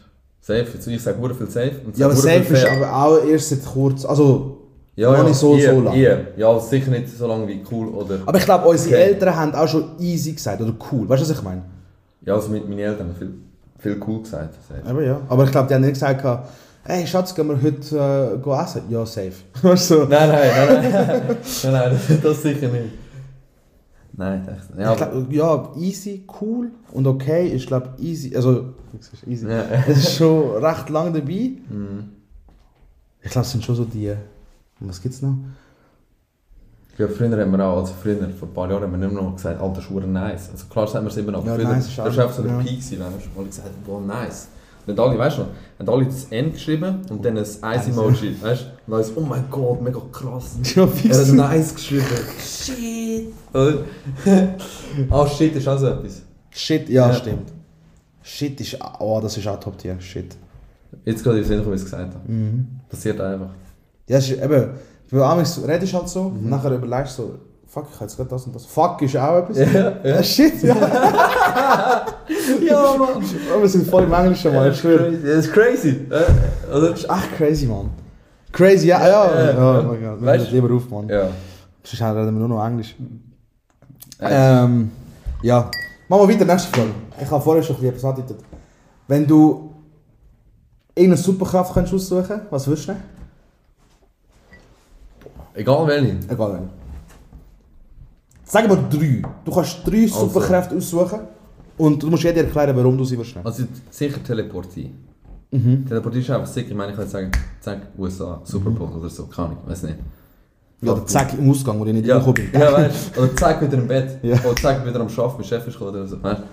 Safe, jetzt, ich sage viel safe. Und Ja, aber safe ist fair. aber auch erst seit kurz. Also, ja, noch ja, nicht so, eher, so lang. eher. Ja, sicher nicht so lange wie cool oder... aber ich glaube, unsere Okay. Eltern haben auch schon easy gesagt oder cool. Weißt du, was ich meine? Ja, also mit meinen Eltern haben viel, viel cool gesagt. Safe. Aber ja. Aber ich glaube, die haben nicht gesagt, Hey Schatz, gehen wir heute äh, essen? Ja, safe. So. Nein, nein, nein, nein. nein, nein, das sicher nicht. Nein, echt. Ja, Ich glaub, ja, easy, cool und okay. Ich glaube, easy, also, ist easy. Ja. Es ist schon recht lang dabei. Mhm. Ich glaube, es sind schon so die. Was gibt's noch? Ja, früher haben wir auch, also früher, vor ein paar Jahren, haben wir nicht mehr noch gesagt, alter Schuhe nice. Also klar sagen wir es immer noch, Ja, früher, nice ist das war einfach so der ja. Peak, wenn wir alle gesagt haben, wow, nice. Und dann alle, weißt du haben alle das N geschrieben und dann ein Eis-Emoji, weißt du? Und alles, oh mein Gott, mega krass. Ja, Er hat nice geschrieben. Shit. Oder? Ah, shit ist auch so etwas. Shit, ja, Ja. stimmt. Shit ist. Oh, das ist auch Top Tier. Shit. Jetzt gerade Sinn, gekommen, wie ich es gesagt habe. Mhm. Passiert einfach. Ja, es ist eben. Weil amigs redest halt so, Mhm. und nachher überlegst du so, fuck, ich habe jetzt gerade das und das. Fuck ist auch etwas. Ja, Ja, shit, ja. ja Mann. Oh, wir sind voll im Englischen, Mann, ich schwöre. Das ist crazy. Oder? Das ist echt crazy, Mann. Crazy, ja, ja. Ja, ja, oh wir Weißt hören lieber auf, Mann. Ja. Sonst reden wir nur noch Englisch. Äh, Ähm, ja. Machen wir weiter, nächste Frage. Ich habe vorher schon etwas angedeutet. Wenn du irgendeine Superkraft könntest aussuchen was würdest du nehmen? Egal welche. Egal wenn. Sag mal drei. Du kannst drei Also. Superkräfte aussuchen und du musst jeder erklären, warum du sie würdest nehmen. Also sicher Teleportieren. Mhm. Teleportieren ist einfach sicher, ich meine, ich kann sagen, zack, USA, Super Bowl oder so, keine Ahnung, weiß nicht. Ja, oder zack im Ausgang, wo ich nicht Ja, bin. ja weißt du, oder zack wieder im Bett, Ja. oder zack wieder am Schaffen, mein Chef ist gekommen oder so, weißt du.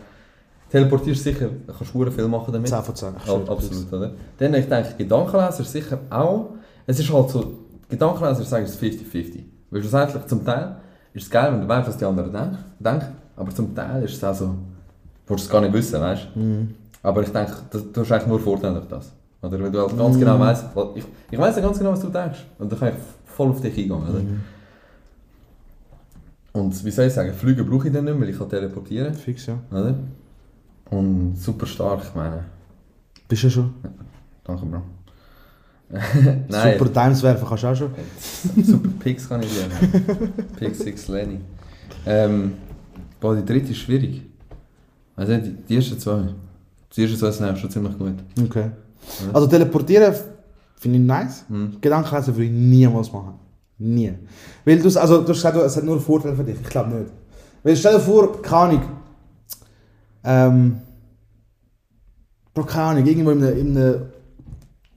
Teleportierst sicher, du kannst hure viel machen damit. 10 von 10. ich Al- schwöre. Absolut, oder? Dann, ich denke, Gedankenleser sicher auch. Es ist halt so, Gedankenleser sagen es 50-50. Weil schlussendlich zum Teil ist es geil, wenn du weißt, was die anderen denken, aber zum Teil ist es auch so, du es gar nicht wissen, weißt du? Mhm. Aber ich denke, das, du hast eigentlich nur Vorteile durch das. Oder wenn du halt ganz genau weißt, was- ich, ich weiß ja ganz genau, was du denkst. Und dann kann ich voll auf dich eingehen, oder? Und wie soll ich sagen, Flüge brauche ich dann nicht, weil ich kann teleportieren, Fix, ja. oder? Und super stark, ich meine. Bist du schon? Danke, Bro. Nein, Super Times werfen kannst du auch schon. super Picks kann ich lernen. Pick 6 Lenny. Ähm, boah, die dritte ist schwierig. Also die, die ersten zwei. Die ersten zwei sind schon ziemlich gut. Okay. Also teleportieren finde ich nice. Mhm. Gedankenlesen würde ich niemals machen. Nie. Weil du, also, du hast gesagt, es hat nur Vorteile für dich. Ich glaube nicht. Weil stell dir vor, keine Ahnung. Ähm. Bro, keine Ahnung, irgendwo in einem, in einem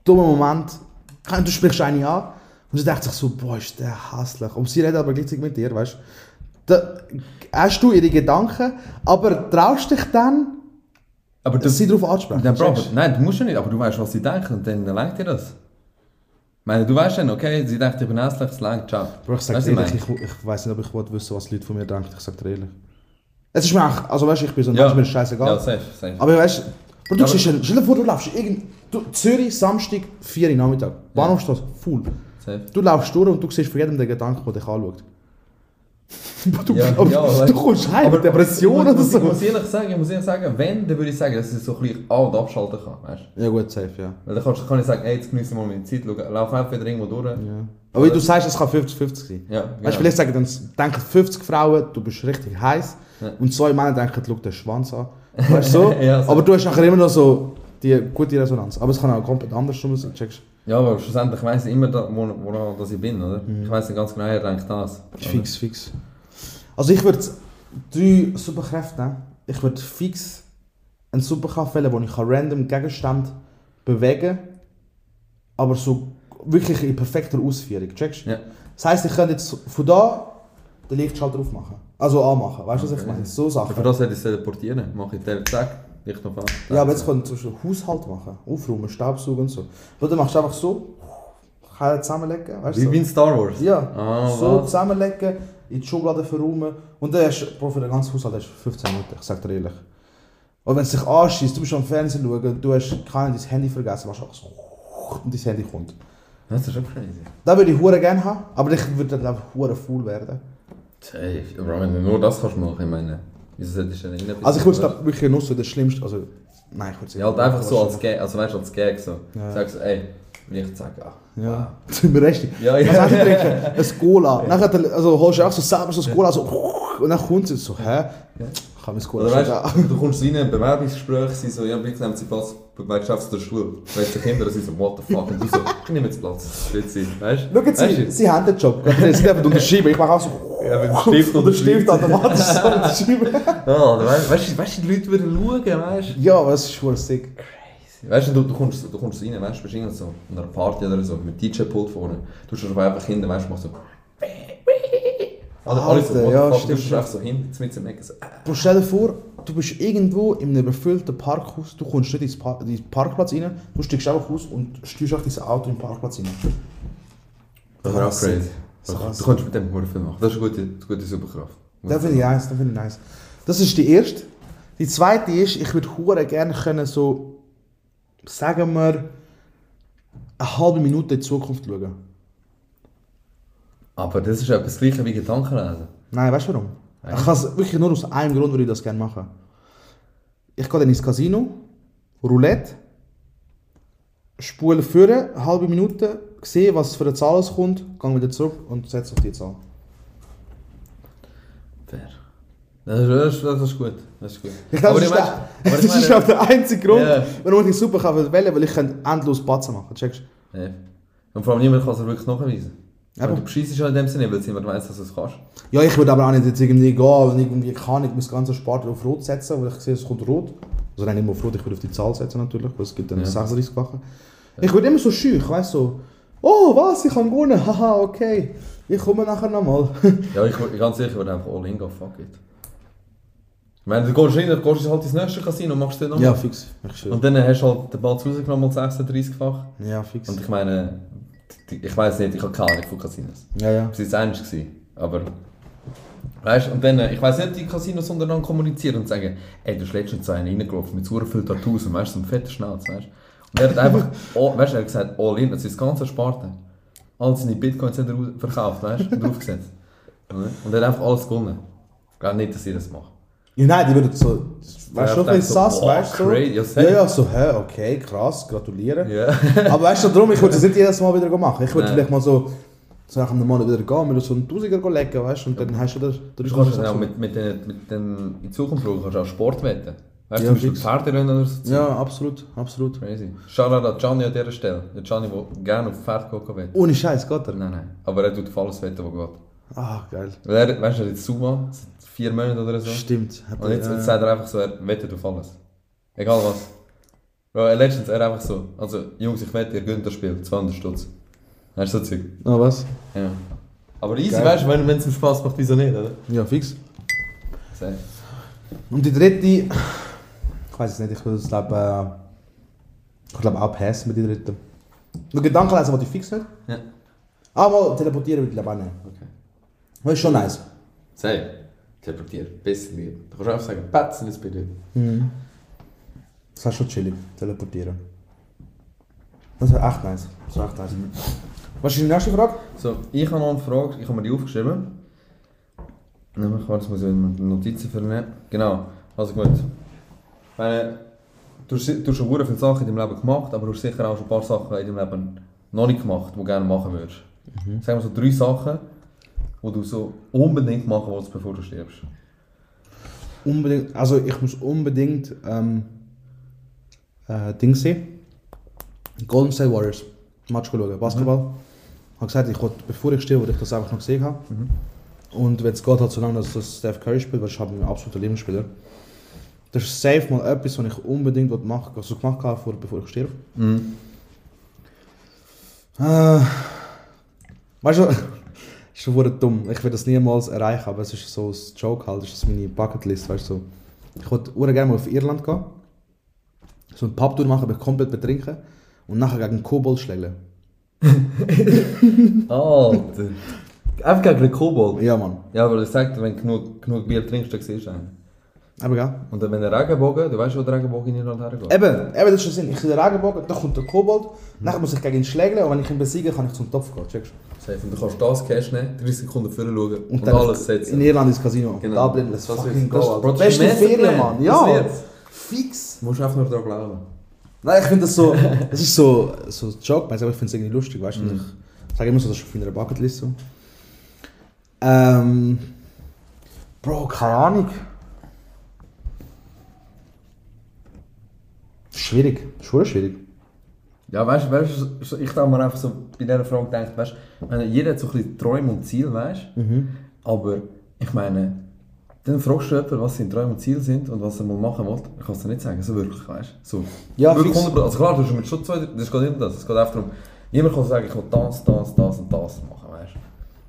dummen Moment, du sprichst eine an und sie denkt sich so, boah, ist der hässlich. Und sie redet aber gleichzeitig mit dir, weißt du. Hast du ihre Gedanken, aber traust dich dann, Aber du, sie darauf anzusprechen. Nein, Bro, checkst? nein, du musst ja nicht, aber du weißt, was sie denken und dann lenkt dir das. Ich meine, du weißt dann, okay, sie denkt, ich bin hässlich, es lenkt, ciao. Bro, ich sag Weißt dir du, ehrlich, ich, ich weiß nicht, ob ich will wissen, was die Leute von mir denken. Ich sag dir ehrlich. Es ist mir auch, also weißt du, ich bin so ein Ja. Mensch, mir ist scheißegal. Ja, safe, safe. Aber weißt du, Bro, du Aber- stell dir vor, du laufst irgend, du, Zürich, Samstag, 4 Uhr Nachmittag, Bahnhofstrasse, full. safe. Du laufst durch und du siehst von jedem den Gedanken, der dich anschaut. Du, Ja, aber, ja, du kommst heim Aber mit Depression ich, oder so. Ich muss ehrlich sagen, ich muss ehrlich sagen, wenn, dann würde ich sagen, dass ich so ein bisschen an- und abschalten kann, weißt du? Ja gut, safe, ja. Weil dann kannst, kann ich sagen, ey, jetzt genieße ich mal meine Zeit, schau, lauf einfach wieder irgendwo durch. ja. Aber wie du sagst, es kann 50-50 sein. Ja, Weißt du, genau. vielleicht sagen dann denken 50 Frauen, du bist richtig heiß. Ja. Und zwei Männer denken, schau den Schwanz an. Weißt du so? Ja, so. Aber du hast nachher immer noch so die gute Resonanz. Aber es kann auch komplett anders sein, checkst Ja, aber schlussendlich weiss ich immer, da, wo, wo dass ich bin, oder? Ich weiss nicht ganz genau, er denkt das. du? Fix, fix. Also ich würde drei Superkräfte nehmen. Ich würde fix einen Superkraft wählen, wo ich kann random Gegenstand bewegen aber so wirklich in perfekter Ausführung. Checkst Ja. Das heisst, ich könnte jetzt von da den Lichtschalter aufmachen. Also anmachen. Weißt du, was ich meine? So Sachen. Für das hätte ich teleportieren. Mache ich Tele zack, Licht noch an. Ja, aber jetzt können wir zum Haushalt machen, aufräumen, Staubsaugen und so. Oder machst du einfach so, kann zusammenlegen, weißt du? wie in Star Wars? Ja, Ah, so was? zusammenlegen, in die Schublade verräumen und dann hast du, für den ganzen Haushalt hast du 15 Minuten, ich sag dir ehrlich. Und wenn es dich anschießt, du bist am Fernsehen schauen, du hast kein dein Handy vergessen, machst du einfach so und dein Handy kommt. Das ist schon crazy. Das würde ich hure gerne haben, aber ich würde dann einfach hure faul werden. Safe. Aber wenn du nur das kannst machen, ich meine, wieso solltest du denn nicht Also ich würde es wirklich nur so das Schlimmste, also nein, ich würde es Ja, halt einfach so als Gag, also weißt du, als Gag so. Ja. Sagst du, ey, Licht zack, ah. Ja, zum Rest. Ja, ja. Was hast du trinken? Ein Cola. Nachher dann- also, holst du auch so selber so ein Cola so und dann kommt es so, hä? Kann mein School Oder weißt schon du, du kommst rein, ein Bewerbungsgespräch, sie so, ja, bitte nehmen Sie Platz bei Geschäfts- der Schule. Weißt du, Kinder, sie so, what the fuck? Und du so, ich nehme jetzt Platz. Bitte Sie. Weißt du? Schauen Sie, Weißt du? Sie haben den Job. Sie dürfen unterschreiben. Ich mache auch so... Ja, mit dem Stift und der Stift automatisch so unterschreiben. Ja, weißt, weißt, du- weißt du, die Leute würden schauen, weißt du? Ja, das ist schon sick. Weißt du, du, du, kommst, du kommst rein, weißt du, bist so an einer Party oder so, mit DJ-Pult vorne. Du schaust einfach hin, weißt du, machst so. Alle, alle so, Alter, what the ja, stimmt. Du einfach so hin, mit dem Ecken so. Äh. Bro, stell dir vor, du bist irgendwo in einem überfüllten Parkhaus, du kommst nicht ins Par in den Parkplatz rein, du steigst einfach aus und steuerst auch dein Auto in den Parkplatz rein. Das wäre auch crazy. Krass. Du kannst mit dem Huren viel machen. Das ist eine gute, gute Superkraft. Das finde ich nice, das finde ich nice. Das ist die erste. Die zweite ist, ich würde hure gerne können so, sagen wir, eine halbe Minute in die Zukunft schauen. Aber das ist etwas Gleiches wie Gedankenlesen. Nein, weißt du warum? Ich kann es wirklich nur aus einem Grund, würde ich das gerne machen. Ich gehe dann ins Casino, Roulette, spule führen, eine halbe Minute, sehe, was für eine Zahl es kommt, gehe wieder zurück und setze auf die Zahl. Fair. Das ist, das ist, ist gut. Das ist gut. Ich glaube, das, ist, das ist meine- auch der einzige Grund, Ja. warum ich die Superkraft wähle, weil ich kann endlos Batzen machen checkst du? Ja. Und vor allem niemand kann es wirklich nachweisen. Und du beschissest halt in dem Sinne, weil es niemand weiss, dass du es kannst. Ja, ich würde aber auch nicht jetzt irgendwie gehen und irgendwie kann ich mein ganzes Spart auf Rot setzen, weil ich sehe, es kommt Rot. Also nein, nicht mehr auf Rot, ich würde auf die Zahl setzen natürlich, weil es gibt dann Ja. 36-fache. Ich würde immer so scheu, ich weiss so, oh was, ich habe gewonnen, haha, okay, ich komme nachher nochmal. Ja, ich, ich ganz sicher würde einfach all in gehen, fuck it. Ich meine, du gehst rein, du gehst halt ins nächste Casino und machst den nochmal. ja, fix, ich. Und dann hast du halt den Ball rausgenommen, mal 36-fach. Ja, fix. Und ich meine, ich weiß nicht, ich habe keine Ahnung von Casinos. Ja, ja. Das war das einzige. Aber. Weißt du, und dann, äh, ich weiß nicht, die Casinos untereinander kommunizieren und sagen, ey, du hast letztens so einen reingelaufen mit so viel Tattoos und weißt du, so einen fetten Schnauz, weißt du. Und er hat einfach, all, weißt du, er hat gesagt, all in, das ist das ganze Sparte. All seine Bitcoins hat er verkauft, weißt du, und draufgesetzt. Und er hat einfach alles gewonnen. Ich glaube nicht, dass ich das mache. Nein, die würden so, weißt du, Ja, so, sass, weißt du? So. crazy, ja, Ja, so, hä, okay, krass, gratuliere. Ja. Aber weißt du, darum, ich würde das nicht jedes Mal wieder machen. Ich würde vielleicht mal so, so nach einem Monat wieder gehen, mit so einen Tausiger legen, weißt du, und dann hast du das. Du kannst auch mit, mit, den, mit den, in Zukunft kannst du auch Sport wetten. Weißt du, Ja, zum Beispiel. Pferderennen oder so. Ja, absolut, absolut. Crazy. Shoutout an Gianni an dieser Stelle. Der Gianni, der gerne auf Pferd gehen will. Ohne Scheiß, geht er? Nein, nein. Aber er tut auf alles wetten, was geht. Ah, geil. Weil er, weißt du, er hat jetzt Suma, vier Monaten oder so. Stimmt. Hat Und jetzt, er, jetzt äh, sagt er einfach so, er wettet auf alles. Egal was. Bro, letztens er einfach so, also Jungs, ich wette, ihr gönnt das Spiel, 200 Stutz. Weißt du, so Zeug. Ah, was? Ja. Aber easy, Geil. weißt du, wenn es ihm Spaß macht, wieso nicht, oder? Ja, fix. Safe. Und die dritte, ich weiß es nicht, ich würde es glaube äh, ich glaube auch passen mit der dritten. Nur Gedanken lesen, was ich fix nicht. Ja. Aber teleportieren würde ich glaube auch nicht. Okay. Das ist schon nice. Safe. Teleportieren, besser lieber. Du kannst einfach sagen, Patzen ist bei dir. Das ist schon chillig, teleportieren. Das wäre echt nice. Das echt nice. Was ist die nächste Frage? So, ich habe noch eine Frage, ich habe mir die aufgeschrieben. Nämlich, warte, jetzt muss ich Notizen vernehmen. Genau, also gut. Weil, du hast, du hast schon viele Sachen in deinem Leben gemacht, aber du hast sicher auch schon ein paar Sachen in deinem Leben noch nicht gemacht, die du gerne machen würdest. Sagen wir so drei Sachen, die du so unbedingt machen willst, bevor du stirbst. Unbedingt, also ich muss unbedingt ähm, äh, Ding sehen. Golden State Warriors. Match schauen, Basketball. Ich habe gesagt, ich wollte, bevor ich stehe, wollte ich das einfach noch gesehen haben. Und wenn es geht, halt so lange, dass das Steph Curry spielt, weil ich habe mein absoluter Lieblingsspieler. Das ist safe mal etwas, was ich unbedingt machen also gemacht habe, vor- bevor ich sterbe. Äh, weißt du, ist schon dumm. Ich werde das niemals erreichen, aber es ist so ein Joke halt, das ist meine Bucketlist, weißt du. So. Ich wollte ur gerne mal auf Irland gehen, so eine Pubtour machen, aber komplett betrinken und nachher gegen einen Kobold schlägeln. Alter. Einfach gegen den Kobold. Ja, Mann. Ja, aber das sagt, wenn du genug, genug Bier trinkst, dann siehst du einen. Aber ja. Und dann, wenn der Regenbogen, du weißt, wo der Regenbogen in Irland hergeht? Eben, eben, das ist schon Sinn. Ich sehe den Regenbogen, da kommt der Kobold, nachher muss ich gegen ihn schlägeln und wenn ich ihn besiege, kann ich zum Topf gehen, checkst du? Safe. Und du kannst das Cash nehmen, 30 Sekunden vorher schauen und, und alles setzen. In Irland ist Casino. Genau. Dublin, das, das fucking Goal. Das, Bro, beste Ferien, Mann. Ja. Fix. Du musst einfach nur daran glauben. Nein, ich finde das so, Es ist so, so ein Joke, aber ich finde es irgendwie lustig, weißt du. Mm. Ich sage immer so, das ist auf meiner Bucketlist so. Ähm, Bro, keine Ahnung. Schwierig, schwierig. Ja, weißt du, ich habe mir einfach so bei dieser Frage gedacht, weißt du, jeder hat so ein bisschen Träume und Ziele, weißt du? Mhm. Aber ich meine, dann fragst du jemanden, was seine Träume und Ziele sind und was er mal machen will. Ich kann es dir nicht sagen, so wirklich, weißt du? So. Ja, wirklich fix. 100%. Also klar, du hast mit schon zwei, das geht nicht um das, es geht einfach darum, jemand kann sagen, ich will das, das, das und das machen, weißt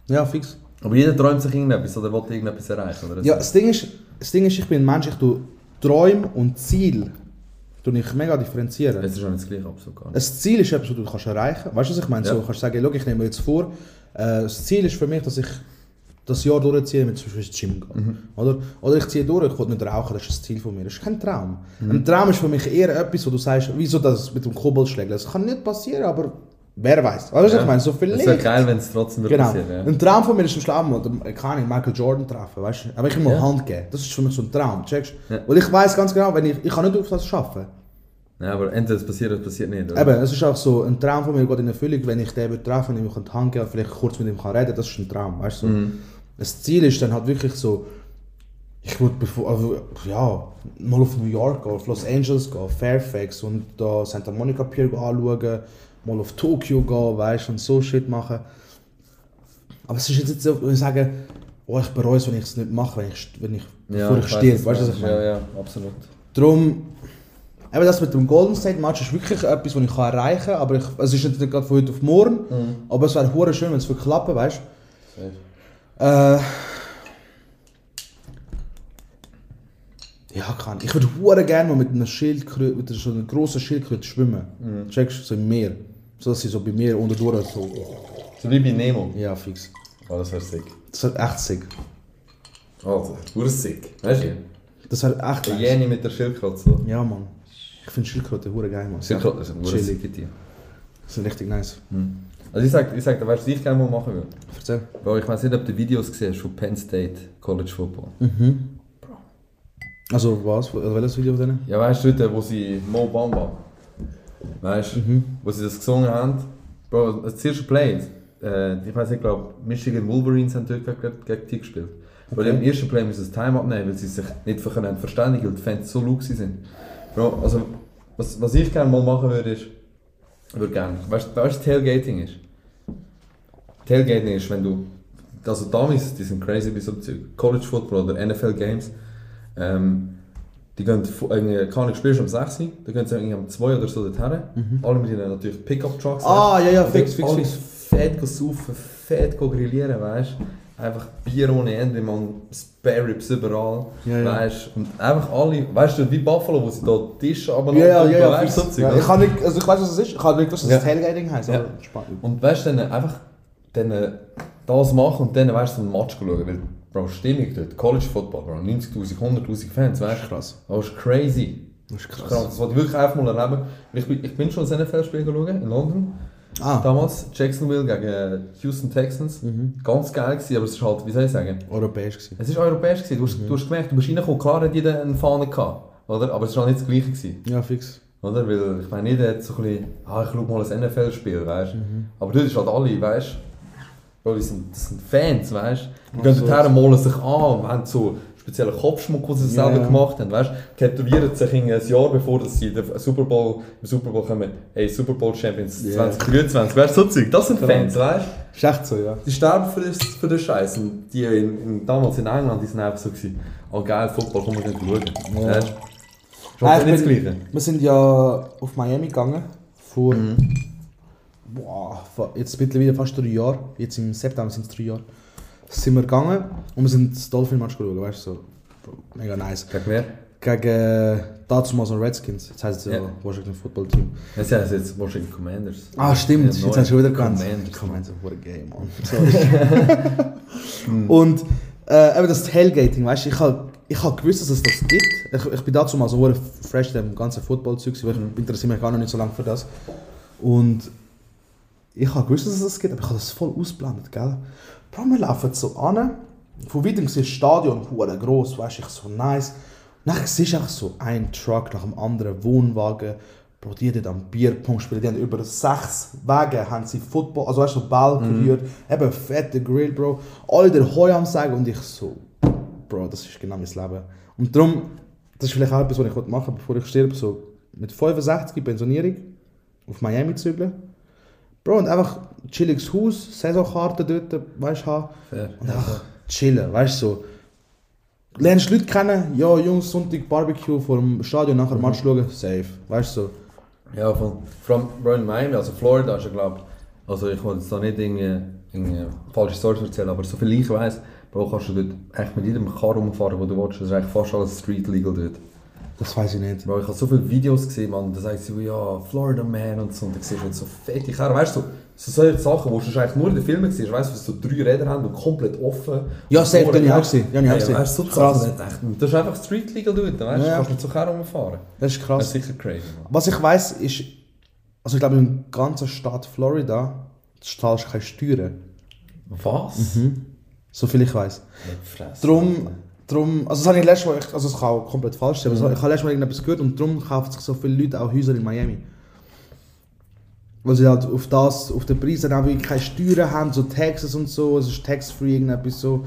du? Ja, fix. Aber jeder träumt sich irgendetwas oder will irgendetwas erreichen, oder? Ja, das Ding ist, das Ding ist ich bin ein Mensch, ich tue Träume und Ziel tue ich mega differenzieren. Es ist auch nicht das gleiche, absolut gar nicht. Ein Ziel ist etwas, was du kannst erreichen kannst. Weißt du, was ich meine? Ja. So, kannst du sagen, schau, ich nehme mir jetzt vor, äh, das Ziel ist für mich, dass ich das Jahr durchziehe, mit zum Beispiel ins Gym gehe. Mhm. Oder? Oder ich ziehe durch, ich will nicht rauchen, das ist das Ziel von mir. Das ist kein Traum. Mhm. Ein Traum ist für mich eher etwas, wo du sagst, wieso das mit dem Koboldschläger? Das kann nicht passieren, aber wer weiß. Weißt du, was ich meine? So Es vielleicht. wäre geil, wenn es trotzdem würde Genau. passieren ja. Ein Traum von mir ist zum Schlafen den- kann ich Michael Jordan treffen, weißt du? Aber ich mal Ja. Hand geben. Das ist für mich so ein Traum, checkst du? Ja. Weil ich weiß ganz genau, wenn ich, ich kann nicht auf das schaffen. Nein, aber entweder es passiert oder es passiert nicht. Oder? Eben, es ist auch so, ein Traum von mir geht in Erfüllung, wenn ich den würde treffen und die Hand geben und vielleicht kurz mit ihm kann reden, das ist ein Traum, weißt du? So. Mhm. Das Ziel ist dann halt wirklich so, ich würde bevor, also, ja, mal auf New York gehen, auf Los Angeles gehen, Fairfax und da Santa Monica Pier anschauen, mal auf Tokio gehen, weißt du, und so Shit machen. Aber es ist jetzt nicht so, wenn ich sage, oh, ich bereue es, wenn ich es nicht mache, wenn ich, wenn ich, bevor ich weiß, sterbe, weißt du, was ich meine? Ja, ja, absolut. Darum, eben das mit dem Golden State Match ist wirklich etwas, was ich erreichen kann, aber ich, es ist nicht gerade von heute auf morgen, aber es wäre hure schön, wenn es klappen, weißt du? Äh, ja, kann. Ich würde hure gerne mal mit einer Schildkröte, mit so einer grossen Schildkröte schwimmen. Checkst du, so im Meer. So dass sie so bei mir unter durch so. So wie bei Nemo. Ja, fix. Oh, das wäre sick. Das wäre echt sick. Also, pur sick. Weißt du? Das wäre echt Der. Jeni mit der Schildkröte so. Ja, Mann. Ich finde Schildkröte hure geil, Mann. Schildkröte ist ein pur Chillig. Das sind richtig nice. Also ich sag, ich sag, weißt du, was ich gerne mal machen würde? Erzähl. Bro, ich weiß nicht, ob du Videos gesehen hast von Penn State College Football. Also was? Also welches Video von denen? Ja, weißt du, dort, wo sie Mo Bamba, weißt du, wo sie das gesungen haben? Bro, das erste Play, äh, ich weiß nicht, ich glaube, Michigan Wolverines haben dort gegen, gegen die gespielt. Weil im ersten Play müssen sie das Time abnehmen, weil sie sich nicht für können verständigen, weil die Fans so laut sind. Bro, also, was, was ich gerne mal machen würde, ist, würde gerne, weißt du, du, Tailgating ist? Tailgating ist, wenn du, also damals, die sind crazy bei so College Football oder NFL Games, ähm, die gehen, irgendwie, keine spielst um 6 Uhr, dann gehen sie irgendwie um 2 oder so dorthin. Alle mit ihnen natürlich Pickup-Trucks. Ah, ja, ja, fix, fix, fix. Fett saufen, fett grillieren, weißt du. Einfach Bier ohne Ende, man, Spare Ribs überall, Ja, ja. weißt du. Und einfach alle, weißt du, wie Buffalo, wo sie da Tische aber Ja, ja, ja, ja, weißt fix. so ja Ich kann nicht, also ich weiß, was es ist. Ich kann nicht dass es Ja. Tailgating heisst. Ja. Und weißt du, dann einfach dann, äh, das machen und dann weißt du, so einen Match schauen. Weil, Bro, Stimmung dort, College Football, Bro, 90.000, 100.000 Fans, weißt du? Krass. Das ist crazy. Das ist Das, krass. das wollte ich wirklich einfach mal erleben. Ich bin, ich bin schon ein NFL-Spiel schauen in London. Ah, Damals Jacksonville gegen Houston Texans. Ganz geil gewesen, aber es ist halt, wie soll ich sagen, europäisch gewesen. es ist europäisch gewesen. Du hast, du hast gemerkt, du bist reingekommen, klar hat jeder eine Fahne gehabt, oder? Aber es war halt nicht das gleiche gewesen. Ja, fix. Oder? Weil ich meine, jeder hat so ein bisschen, ah, ich schau mal ein NFL-Spiel, weißt du? Aber dort ist halt alle, weißt du? Die sind, das sind Fans, weißt du? Die gehen Absolut. dorthin, malen sich an und haben so speziellen Kopfschmuck, den sie Ja, selber gemacht haben, weißt? Tätowieren sich ein Jahr bevor dass sie den Super Bowl, im Super Bowl kommen, hey, Super Bowl Champions Ja. 2023, weißt du, so Zeug, das sind Fans, weißt du? Ist echt so, ja. Die sterben für, das, für den Scheiß. Und die in, in, damals in England, die sind einfach so gewesen, oh geil, Football, komm, wir gehen schauen. Weißt Ah, halt ich nicht das Gleiche. Wir sind ja auf Miami gegangen. Vor. Boah, vor- jetzt mittlerweile fast drei Jahre. Jetzt im September sind es drei Jahre. Sind wir gegangen und wir sind das Dolphin-Match geschaut, weißt du? So, mega nice. Gegen wer? Gegen äh, dazu mal so Redskins. Jetzt heißt es ja. Washington Football Team. Jetzt heißt es jetzt Washington Commanders. Ah, stimmt. Ja, Jetzt hast du schon wieder gekannt. Commanders. Commanders, what a game, man. Sorry. Und äh, eben das Tailgating, weißt du, ich habe ich hab gewusst, dass es das gibt. Ich, ich bin dazu mal so fresh dem ganzen Football-Zeug, weil ich interessiere mich gar noch nicht so lange für das. Und ich habe gewusst, dass es das gibt, aber ich habe das voll ausgeblendet, gell? Bro, wir laufen so an, von weitem du das Stadion, hure gross, weißt du, ich so nice. Dann siehst du so ein Truck nach dem anderen, Wohnwagen, Bro, die dort am Bierpong spielen, die haben über sechs Wege haben sie Football, also weißt du, so Ball gerührt, eben fette Grill, Bro. Alle der Heu am sagen und ich so, Bro, das ist genau mein Leben. Und darum, das ist vielleicht auch etwas, was ich machen bevor ich sterbe, so mit 65 Pensionierung auf Miami zügeln. Bro, und einfach ein chilliges Haus, Saisonkarte dort, weißt du, haben. Und einfach chillen, weißt du, so. Lernst Leute kennen, ja, Jungs, Sonntag Barbecue vor dem Stadion, nachher Match schauen, safe, weißt du, so. Ja, von, from, Bro, in Miami, also Florida ist ja, glaube also ich wollte jetzt da nicht irgendwie, irgendwie falsche Stories erzählen, aber so viel ich weiß, Bro, kannst du dort echt mit jedem Car rumfahren, wo du willst, das ist eigentlich fast alles Street Legal dort. Das weiß ich nicht. Bro, ich habe so viele Videos gesehen, man, da sagt sie, ja, Florida Man und so, und da siehst du jetzt so fette Karren, weißt du, so, so solche Sachen, wo du eigentlich nur in den Filmen siehst, weißt du, so drei Räder haben und komplett offen. Ja, Vorne, den ich auch gesehen, habe ich auch Ja, gesehen. Du, so Krass. Das ist das einfach Street Legal dort, weißt du, Ja, du ja. kannst mit so Karren rumfahren. Das ist Das krass. ist sicher crazy, man. Was ich weiß, ist, also ich glaube, im ganzen Staat Florida zahlst du keine Steuern. Was? So viel ich weiß. Fressen. Drum, drum, also das habe ich letztes Mal, also es kann auch komplett falsch sein, aber ich habe letztes Mal irgendetwas gehört und darum kaufen sich so viele Leute auch Häuser in Miami. Weil sie halt auf das, auf den Preis dann auch wirklich keine Steuern haben, so Taxes und so, es ist tax-free irgendetwas so.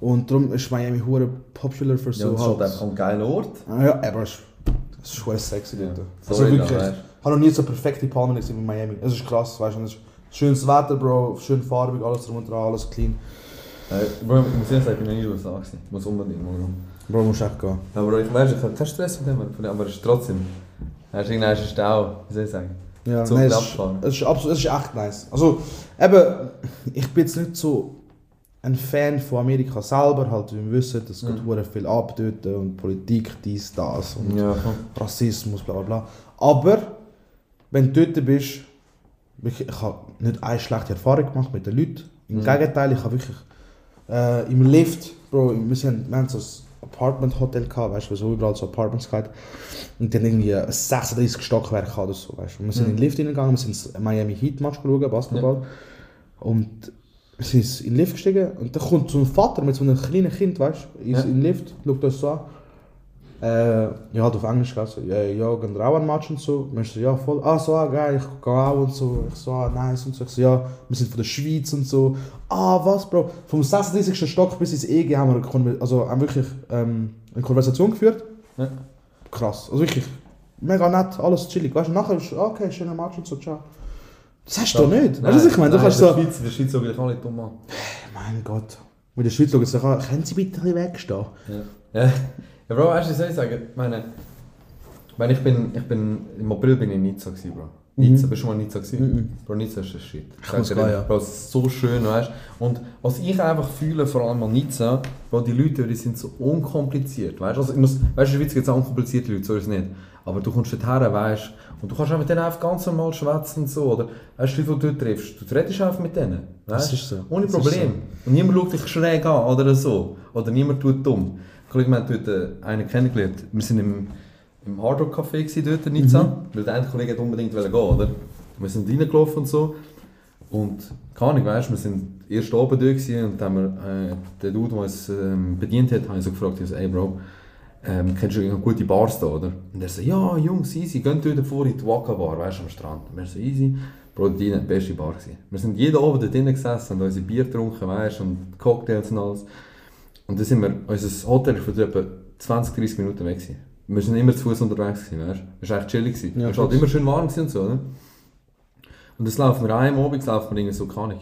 Und darum ist Miami hure popular für Ja, so ist halt einfach ein geiler Ort. Ah, Ja, aber es ist, hure sexy dort. Also Sorry, wirklich, ich habe noch nie so perfekte Palmen gesehen wie in Miami. Es ist krass, weißt du, schönes Wetter, Bro, schön farbig, alles drum und dran, alles clean. Äh, Bro, ich muss ehrlich sagen, ich bin noch nie in den USA gewesen. Ich muss unbedingt mal. Bro, musst echt gehen. Aber ich weiß, ich habe keinen Stress mit dem, aber es ist trotzdem. Er ist irgendein Stau, wie soll ich sagen? Ja, Zug nein, es, ist, es, ist absolut, es ist echt nice. Also, eben, ich bin jetzt nicht so ein Fan von Amerika selber, halt, wie wir wissen, es Mhm. viel ab dort und Politik, dies, das und Ja. Rassismus, bla bla bla. Aber, wenn du dort bist, ich, ich habe nicht eine schlechte Erfahrung gemacht mit den Leuten. Im Mhm. Gegenteil, ich habe wirklich äh, im Lift, Bro, wir, sind, wir haben so ein Apartment-Hotel gehabt, weißt du, wo so überall so Apartments gehabt. Und dann irgendwie ein 36 Stockwerk gehabt oder so, weißt du. Wir sind Mhm. in den Lift hingegangen, wir sind ins Miami Heat Match schauen, Basketball. Und wir sind in den Lift gestiegen und dann kommt so ein Vater mit so einem kleinen Kind, weißt du, Ja. in den Lift, schaut uns so an. Äh, ja, halt auf Englisch gesagt, so, ja, ja, gehen wir auch ein Match und so. Und ich so, ja, voll, ah, so, ah, geil, ich gehe auch und so. Ich so, ah, nice und so. Ich so, ja, wir sind von der Schweiz und so. Ah, was, Bro? Vom 36. Stock bis ins EG haben wir, eine also, haben wirklich ähm, eine Konversation geführt. Ja. Krass, also wirklich, mega nett, alles chillig. Weißt du, nachher ist, ah, okay, schöner Match und so, ciao. Das hast du doch nicht. Weißt du, was ich meine? Du Nein, kannst so, der Schweiz, in der Schweiz sage ich auch nicht dumm an. mein Gott. Mit der Schweiz sich an, können Sie bitte ein bisschen wegstehen? Ja. ja. Ja, Bro, weißt du, was soll ich sagen? Ich meine, ich, meine, ich bin, ich bin, im April bin ich in Nizza gewesen, Bro. Nizza, bist du mal in Nizza gewesen? Bro, Nizza ist der Shit. Ich muss gehen, ja. Bro, es ist so schön, weißt du. Und was ich einfach fühle, vor allem an Nizza, Bro, die Leute, die sind so unkompliziert, weißt du. Also, ich muss, weißt du, in der Schweiz gibt es auch unkomplizierte Leute, so ist es nicht. Aber du kommst dorthin, weißt du, und du kannst auch mit denen einfach ganz normal schwätzen und so, oder? Weißt du, die die du triffst, du redest einfach mit denen, weißt Das ist so. Ohne Problem. Und niemand schaut dich schräg an oder so. Oder niemand tut dumm. Kollege, wir haben dort äh, einen kennengelernt. Wir sind im, im Hard Rock Café gewesen dort in Nizza. Mhm. Weil der eine Kollege hat unbedingt gehen, oder? Wir sind reingelaufen und so. Und keine Ahnung, weißt, wir sind erst oben dort gewesen und dann haben wir, äh, der Dude, der uns ähm, bedient hat, habe ich so gefragt, ich so, ey Bro, ähm, kennst du irgendeine gute Bars da, oder? Und er so, ja Jungs, easy, geht dort vor in die Waka Bar, weißt du, am Strand. Und wir so, easy. Bro, die die beste Bar gewesen. Wir sind jeden Abend dort drinnen gesessen und unsere Bier getrunken, weißt und Cocktails und alles. Und dann sind wir, unser Hotel war etwa 20, 30 Minuten weg. Gewesen. Wir sind immer zu Fuß unterwegs, gewesen, weißt? Es war echt chillig. Gewesen. Ja, es war halt immer schön warm und so, ne? Und das laufen wir einem Abend, laufen wir irgendwie so, keine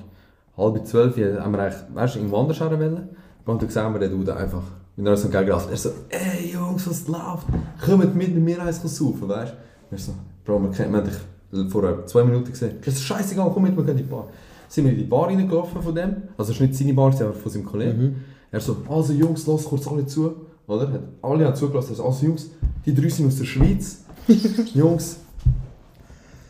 halb zwölf, haben wir eigentlich, weißt du, irgendwo anders wollen. Und dann sehen wir den Dude einfach, wenn er uns entgegenläuft. Er so, ey Jungs, was läuft? Kommt mit mir eins saufen, weißt du? Wir so, Bro, wir, kennen, wir haben dich vor zwei Minuten gesehen. Er so, scheißegal, komm mit, wir gehen in die Bar. Sind wir in die Bar reingelaufen von dem, also es war nicht seine Bar, aber von seinem Kollegen. Er so, also Jungs, lass kurz alle zu. Oder? Hat- Alle haben zugelassen, er so, also Jungs, die drei sind aus der Schweiz. Jungs,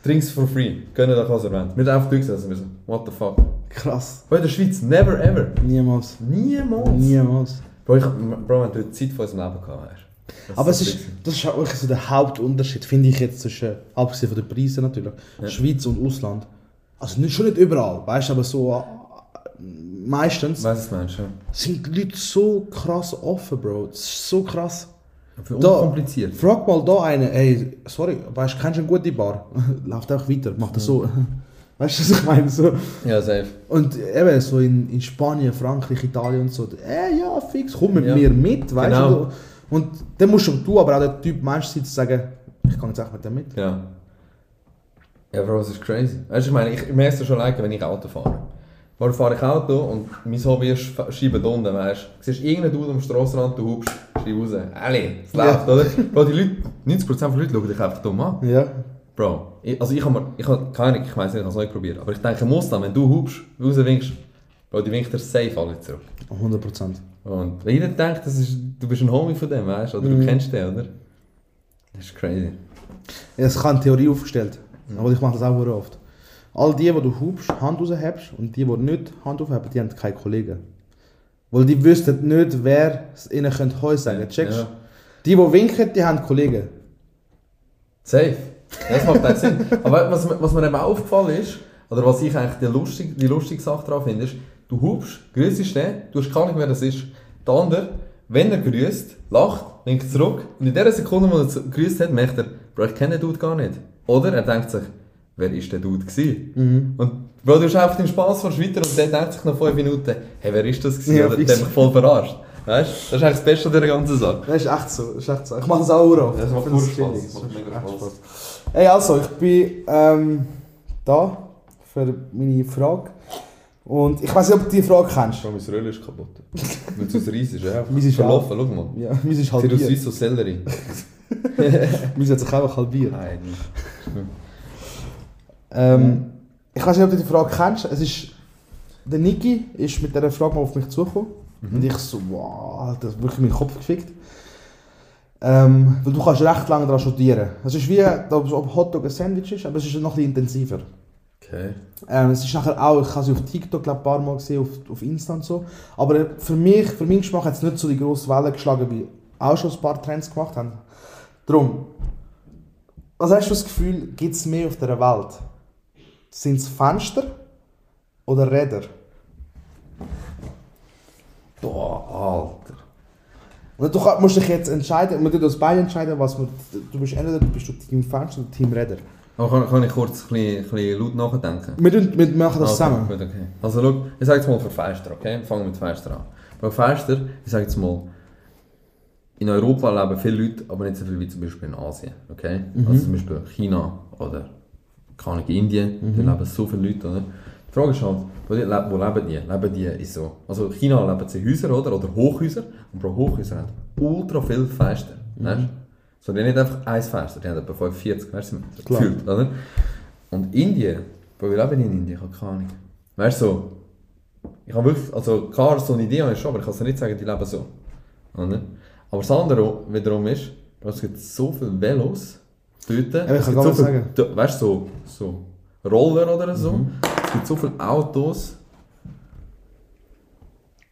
Drinks for free. Können euch was erwähnt. Wir haben einfach durchgesessen. Wir so, what the fuck. Krass. Bei der Schweiz, never ever. Niemals. Niemals. Niemals. Bro, ich, Bro, wir haben dort Zeit von unserem Leben gehabt. Weißt. du. Das Aber es so ist, das ist auch wirklich so der Hauptunterschied, finde ich jetzt zwischen, abgesehen von den Preisen natürlich, Ja. Schweiz und Ausland. Also nicht, schon nicht überall, weißt du, aber so meistens was du meinst, ja. sind die Leute so krass offen, Bro. Das ist so krass. Für Da- unkompliziert. Frag mal da einen, ey, sorry, weißt du, kennst du eine gute Bar? Läuft einfach weiter, macht das so. Weißt du, was ich meine? So. Ja, safe. Und eben so in, in Spanien, Frankreich, Italien und so, ey, ja, fix, komm mit Ja. mir mit, weißt Genau. du. Und dann musst du, du aber auch der Typ Mensch sein, zu sagen, Ich kann jetzt auch mit dem mit. Ja. Ja, Bro, das ist crazy. Weißt du, ich meine, ich, ich merke es schon alleine, wenn ich Auto fahre. Morgen fahre ich Auto und mein Hobby ist Scheiben unten, weißt du. Siehst irgendeinen Dude am Strassenrand, du hubst, schreib raus. Alle, es Ja. läuft, oder? Bro, die Leute, 90% der Leute schauen dich einfach dumm an. Ja. Bro, ich, also ich habe mir, ich habe keine Ahnung, ich weiß nicht, ich habe es noch nicht probiert, aber ich denke, muss dann, wenn du hubst, rauswinkst, Bro, die winkt dir safe alle zurück. 100 Prozent. Und wenn jeder denkt, das ist, du bist ein Homie von dem, weißt du, oder Mhm. du kennst den, oder? Das ist crazy. Es kann eine Theorie aufgestellt. Aber ich mache das auch oft. All die, die du hubst, Hand raushebst und die, die nicht Hand aufheben, die haben keine Kollegen. Weil die wüssten nicht, wer es ihnen könnte Heu sagen. Checkst Ja. Die, die winken, die haben Kollegen. Safe. Das macht auch Sinn. Aber was, mir- was mir eben aufgefallen ist, oder was ich eigentlich die lustige, die lustige Sache daran finde, ist, du hubst, grüßt den, du hast keine Ahnung, wer das ist. Der andere, wenn er grüßt, lacht, winkt zurück und in der Sekunde, wo er grüßt hat, merkt er, Bro, ich kenne den Dude gar nicht. Oder er denkt sich, wer ist der Dude gewesen? Und Bro, du hast einfach den Spaß von weiter und der denkt sich nach 5 Minuten, hey, wer ist das gewesen? Ja, Oder der hat mich voll verarscht. Weißt du? Das ist eigentlich das Beste an dieser ganzen Sache. Das ist echt so. Das ist echt so. Ich mache das auch oft. Das macht. Spaß. Das Macht mega Spaß. Hey, also, ich bin ähm, da für meine Frage. Und ich weiß nicht, ob du die Frage kennst. Bro, mein Röll ist kaputt. Weil es aus Reis ist, ja. Meins ist verlaufen, schau mal. Ja, meins ist Sieht aus halbiert. wie so Sellerie. Meins hat sich einfach halbiert. Nein. Ähm, ich weiß nicht, ob du die Frage kennst. Es ist, der Niki ist mit dieser Frage mal auf mich zugekommen. Und ich so, wow, das hat wirklich meinen Kopf gefickt. Ähm, weil du kannst recht lange daran studieren. Es ist wie, ob ob Hotdog ein Sandwich ist, aber es ist noch ein bisschen intensiver. Okay. Ähm, es ist nachher auch, ich habe sie auf TikTok glaub, ein paar Mal gesehen, auf, auf Insta und so. Aber für mich, für meinen Geschmack hat es nicht so die grosse Welle geschlagen, wie auch schon ein paar Trends gemacht haben. Drum, was hast du das Gefühl, gibt es mehr auf dieser Welt? Sind es Fenster oder Räder? Boah, Alter. Und du musst dich jetzt entscheiden, man tut uns beide entscheiden, was man, du bist entweder bist du Team Fenster oder Team Räder. Aber kann, kann ich kurz ein bisschen, laut nachdenken? Wir, tun- wir machen das Okay, zusammen. Gut, okay. Also schau, ich sage jetzt mal für Fenster, okay? Fangen wir mit Fenster an. Bei Fenster, ich sage jetzt mal, in Europa leben viele Leute, aber nicht so viel wie zum Beispiel in Asien, okay? Also zum Beispiel China oder keine Ahnung, Indien, da leben so viele Leute, oder? Die Frage ist halt, wo, die, wo leben die? Leben die in so, also in China leben sie in Häusern, oder? Oder Hochhäuser. Und pro Hochhäuser haben ultra viele Fenster, weißt du? So, die haben nicht einfach ein Fenster, die haben etwa 45, weißt du, gefühlt, oder? Und Indien, wo wir leben in Indien, ich habe keine Ahnung. Weißt du, so, ich habe wirklich, also klar, so eine Idee habe ich schon, aber ich kann dir nicht sagen, die leben so. Oder? Aber das andere wiederum ist, es gibt so viele Velos dort. ich kann gar so sagen. du- weißt du, so, so Roller oder so. Mhm. Es gibt so viele Autos.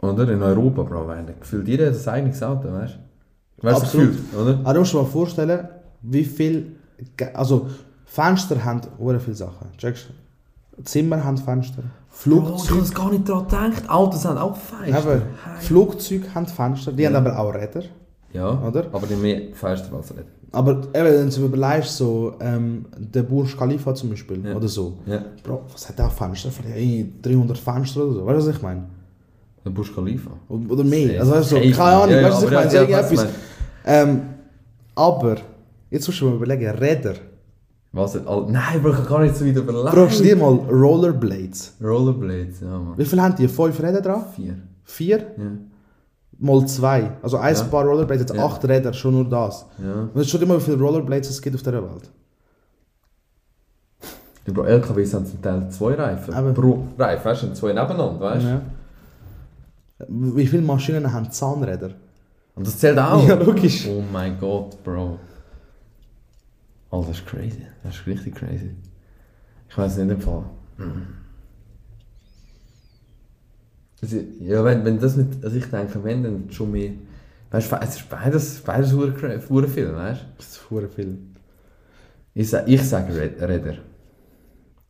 Oder? In Europa, Bro, weil gefühlt jeder hat ein eigenes Auto, weißt du? Weißt Absolut. gefühlt, oder? Aber du musst dir mal vorstellen, wie viel. Also, Fenster haben sehr viele Sachen. Checkst du? Zimmer haben Fenster. Flugzeuge. es gar nicht daran gedacht. Autos haben auch Fenster. Eben, Flugzeuge haben Fenster. Die haben aber auch Räder. Ja, Oder? aber die mehr Fenster als nicht. Aber eben, wenn du überlegst, so ähm, der Burj Khalifa zum Beispiel Ja. oder so. Ja, Bro, was hat der Fenster? Die 300 Fenster oder so. Weißt du, was ich meine? der Burj Khalifa. Oder mehr. Also, weißt du, so, keine Ahnung, Ja, weißt du, was ich meine? ja, So ja, was irgendetwas. Ähm, aber, jetzt musst du mal überlegen, Räder. Was? All, nein, Bro, ich kann gar nicht so weit überlegen. Bro, dir mal Rollerblades. Rollerblades, ja, Mann. Wie viel haben die? Fünf Räder drauf? Vier. Vier? Ja. Mal zwei. Also ein Ja. paar Rollerblades, jetzt Ja. acht Räder, schon nur das. ja. Und jetzt schon immer, wie viele Rollerblades es gibt auf dieser Welt. Bro, LKWs haben zum Teil zwei Reifen. Aber- Pro Reifen, weißt du, zwei nebeneinander, weißt du? Ja. Wie viele Maschinen haben Zahnräder? Und das zählt auch. Ja, logisch. Oh mein Gott, Bro. Oh, das ist crazy. Das ist richtig crazy. Ich weiß nicht im Fall. Mhm. Also, ja, wenn, wenn das mit. Also ich denke, wenn dann schon mehr. Weißt du, es ist beides, beides hure viel, weißt du? Das ist hure viel. Ich, sa- ich sage Red- Räder.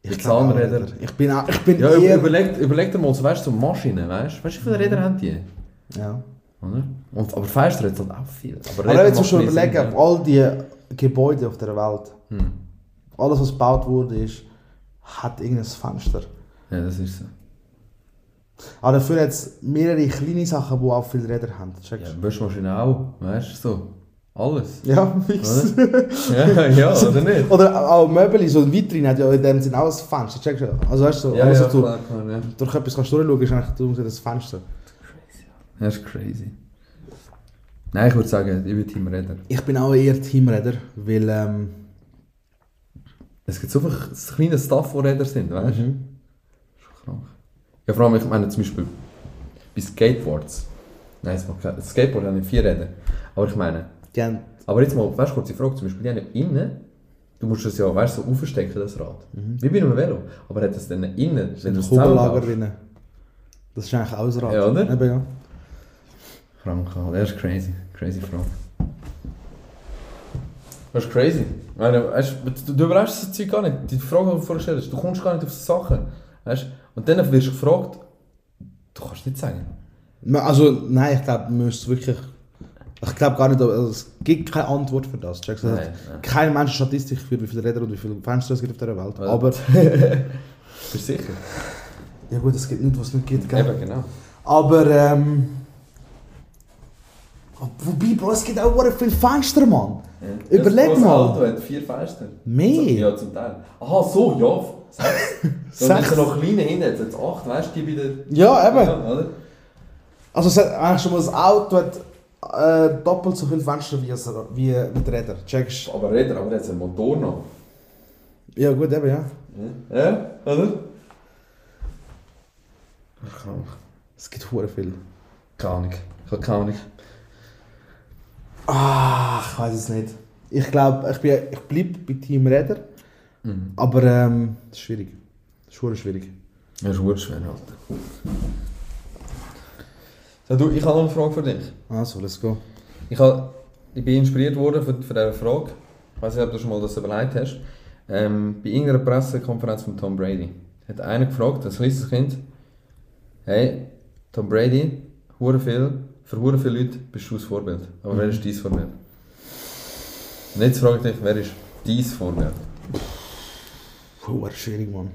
Ich Zahnrädern. Ich bin, auch- ich bin Ja, eher... überleg, überleg dir mal, so, weißt du, so Maschinen, weißt du? Weißt du, wie viele Räder haben die? Ja. Oder? Und, aber Fenster hat halt auch viel. Aber, Aber jetzt musst du überlegen, Sinn, all die Gebäude auf der Welt, ja. Hm. alles was gebaut wurde, ist, hat irgendein Fenster. Ja, das ist so. Aber dafür hat es mehrere kleine Sachen, die auch viele Räder haben. Ja, Checkst du? Waschmaschine auch, weißt du, so. Alles. Ja, fix. Ja, ja, oder nicht? Oder auch Möbel, so ein Vitrine hat ja in dem Sinne auch ein Fenster. Checkst du? Also weißt du, so, Ja, alles, ja, du klar, klar, ja. durch etwas kannst durchschauen, ist eigentlich du das Fenster. Das ist crazy. Nein, ich würde sagen, ich bin Team Redder. Ich bin auch eher Teamräder, weil ähm, Es gibt so viele kleine Stuff, die Räder sind, weißt du? mhm. Schon krank. Ja, vor allem, ich meine zum Beispiel bei Skateboards. Nein, es macht kein- das Skateboard hat nicht vier Räder. Aber ich meine, die haben, aber jetzt mal, weißt du, kurze Frage, zum Beispiel, die haben ja innen, du musst es ja, weißt du, so aufstecken, das Rad. Wie bei einem Velo. Aber hat das dann innen, wenn du Kugellager drin. Das ist eigentlich auch ein Rad. Ja, oder? Eben, ja. Krank, Alter. das ist crazy. Crazy Frage. Das ist crazy. Meine, weißt, du, du überraschst das Zeug gar nicht. Die Frage, die du vorher gestellt hast, du kommst gar nicht auf Sachen. Weißt? Und dann wirst du gefragt, du kannst nicht sagen. Also, nein, ich glaube, man müsste wirklich. Ich glaube gar nicht, also, es gibt keine Antwort für das. Checkst hat Nein, nein. Kein Mensch Statistik für wie viele Räder und wie viele Fenster es gibt auf dieser Welt. Ja. Aber, Bist du sicher? ja gut, es gibt nicht, was es nicht gibt. Gell? Eben, genau. Aber, ähm. Wobei, Bro, es gibt auch sehr viele Fenster, Mann. Überleg das mal. Auto hat vier Fenster. Mehr? Ja, zum Teil. Aha, so, ja. Sechs. Sechs. noch kleine hinten hat, hat es acht, weißt du, die bei der... Ja, eben. Ja, oder? Also, es hat eigentlich schon mal das Auto hat äh, doppelt so viele Fenster wie, es- wie mit Rädern. Checkst? Aber Räder, aber jetzt einen Motor noch. Ja, gut, eben, ja. Ja, oder? Krank. Es gibt hure viel. Keine Ahnung. Ich habe keine Ahnung. Ah, ich weiß es nicht. Ich glaube, ich, bin- ich bleibe bei Team Räder. Mhm. Aber ähm, das ist schwierig. Das ist schwierig. Das ist schwer, Alter. So, du, ich habe noch eine Frage für dich. Also, let's go. Ich, habe, ich bin inspiriert worden von, von dieser Frage. Ich weiß nicht, ob du schon mal das überlegt hast. Ähm, bei irgendeiner Pressekonferenz von Tom Brady hat einer gefragt, ein kleines Kind, hey, Tom Brady, hure viel, für hure viele Leute bist du das Vorbild. Aber wer ist dein Vorbild? Und jetzt frage ich dich, wer ist dein Vorbild? Hure schwierig, Mann.